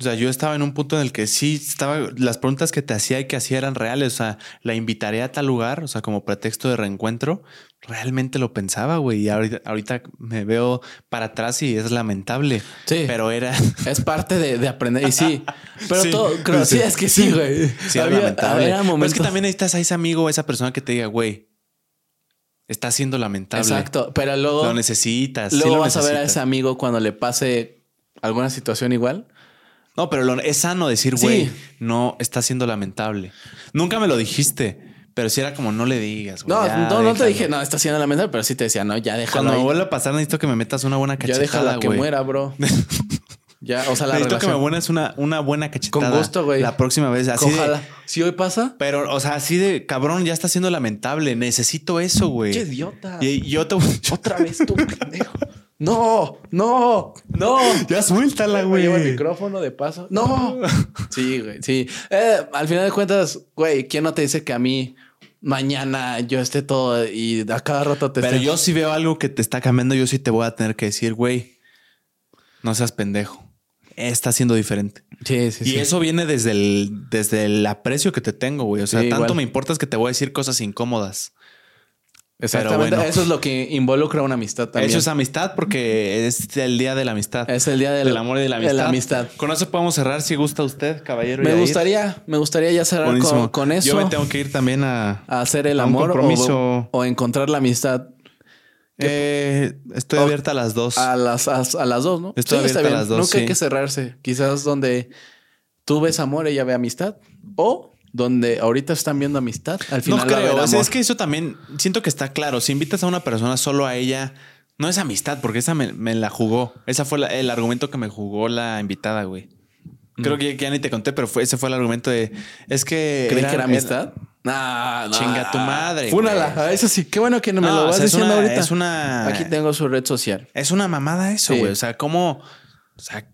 O sea, yo estaba en un punto en el que sí estaba, las preguntas que te hacía y que hacía eran reales. O sea, la invitaré a tal lugar, o sea, como pretexto de reencuentro. Realmente lo pensaba, güey. Y ahorita, me veo para atrás y es lamentable. Sí. Pero era. Es parte de, aprender. Y sí. Pero todo, creo, sí, es que sí, güey. Sí, era lamentable. Pero es que también necesitas a ese amigo o esa persona que te diga, güey, está siendo lamentable. Exacto. Pero luego. Lo necesitas. Luego lo vas a ver a ese amigo cuando le pase alguna situación igual no, pero es sano decir, güey, no está siendo lamentable. Nunca me lo dijiste. Pero si era como no le digas, güey. No, no, te dije, no, está siendo lamentable, pero sí te decía, no, ya déjalo. Cuando me vuelva a pasar, necesito que me metas una buena cachetada. Ya déjala que muera, bro. ya, o sea, la necesito que me buenas una, una buena cachetada. Con gusto, güey. La próxima vez. Así Ojalá. si hoy pasa. Pero, o sea, así de cabrón, ya está siendo lamentable. Necesito eso, güey. Qué idiota. Y yo te. Otra vez tú, pendejo. No, no, no. Ya suéltala, güey. Lleva el micrófono de paso. No. Sí, güey, sí. Eh, al final de cuentas, güey, ¿quién no te dice que a mí mañana yo esté todo y a cada rato te Pero yo si veo algo que te está cambiando, yo sí te voy a tener que decir, güey, no seas pendejo. Está siendo diferente. Sí, sí, y eso viene desde el, desde el aprecio que te tengo, güey. O sea, tanto me importa es que te voy a decir cosas incómodas. Exactamente. Eso es lo que involucra una amistad también. Eso es amistad porque es el día de la amistad. Es el día del, amor y de la amistad. amistad. Con eso podemos cerrar si gusta usted, caballero. Me gustaría, me gustaría ya cerrar con, eso. Yo me tengo que ir también a, hacer el amor compromiso. O, encontrar la amistad. Eh, estoy abierta a las dos. A las, a, las dos, ¿no? Estoy abierta a las dos. Nunca hay que cerrarse. Quizás donde tú ves amor, ella ve amistad. O donde ahorita están viendo amistad. Al final no creo. es que eso también siento que está claro. Si invitas a una persona solo a ella, no es amistad, porque esa me, la jugó. Esa fue el argumento que me jugó la invitada, güey. Creo mm. que ya ni te conté, pero fue, ese fue el argumento de. Es que. ¿Creí que era amistad? no, Chinga tu madre. Fúnala. Eso sí. Qué bueno que no me lo vas diciendo ahorita. Es una. Aquí tengo su red social. Es una mamada eso, güey. O sea, ¿cómo. O sea,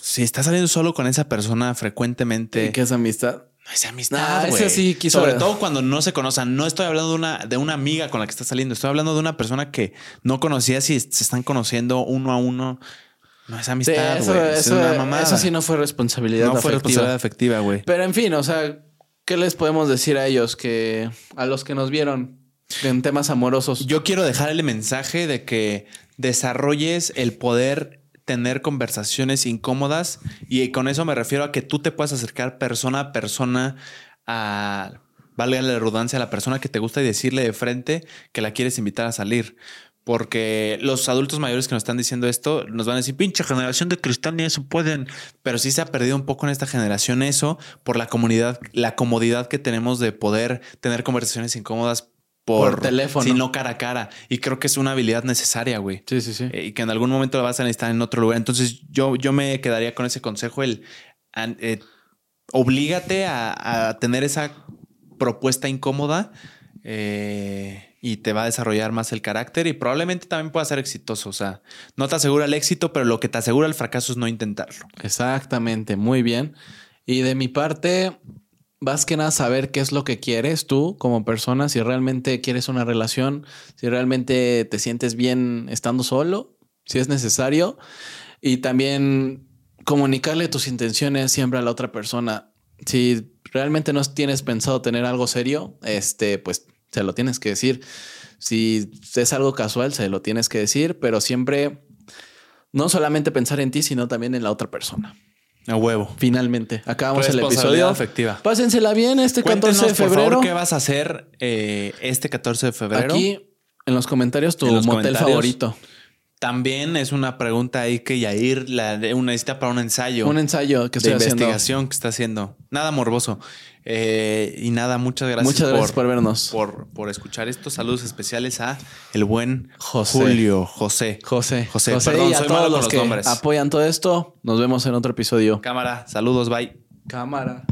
si estás saliendo solo con esa persona frecuentemente. ¿Qué es amistad? No es amistad. sí Sobre todo cuando no se conocen. No estoy hablando de una, de una amiga con la que estás saliendo. Estoy hablando de una persona que no conocías y se están conociendo uno a uno. No es amistad, güey. eso, es una mamada. Eso sí no fue responsabilidad no fue responsabilidad afectiva, güey. Pero en fin, o sea, ¿qué les podemos decir a ellos que a los que nos vieron en temas amorosos? Yo quiero dejar el mensaje de que desarrolles el poder tener conversaciones incómodas y con eso me refiero a que tú te puedas acercar persona a persona a, valga la redundancia, a la persona que te gusta y decirle de frente que la quieres invitar a salir. Porque los adultos mayores que nos están diciendo esto nos van a decir, pinche generación de cristal, ni eso pueden. Pero sí se ha perdido un poco en esta generación eso por la comunidad, la comodidad que tenemos de poder tener conversaciones incómodas por, teléfono. sino cara a cara. Y creo que es una habilidad necesaria, güey. Sí, sí, sí. Eh, y que en algún momento la vas a necesitar en otro lugar. Entonces yo, yo me quedaría con ese consejo, el eh, oblígate a, tener esa propuesta incómoda eh, y te va a desarrollar más el carácter y probablemente también pueda ser exitoso. O sea, no te asegura el éxito, pero lo que te asegura el fracaso es no intentarlo. Exactamente, muy bien. Y de mi parte, vas que nada saber qué es lo que quieres tú como persona, si realmente quieres una relación, si realmente te sientes bien estando solo, si es necesario, y también comunicarle tus intenciones siempre a la otra persona. Si realmente no tienes pensado tener algo serio, este, pues se lo tienes que decir. Si es algo casual, se lo tienes que decir, pero siempre no solamente pensar en ti, sino también en la otra persona. A huevo. Finalmente. Acabamos el episodio. efectiva. Pásensela bien este 14 de febrero. Por favor, ¿qué vas a hacer eh, este 14 de febrero? Aquí en los comentarios tu motel favorito. También es una pregunta ahí que Yair la, una necesita para un ensayo. Un ensayo que estoy de investigación que está haciendo. Nada morboso. Eh, y nada, muchas gracias. Muchas gracias por, vernos. Por, por, escuchar estos saludos especiales a el buen José. Julio, José. José. José. Perdón, soy malo con los, nombres. Apoyan todo esto. Nos vemos en otro episodio. Cámara, saludos, bye. Cámara.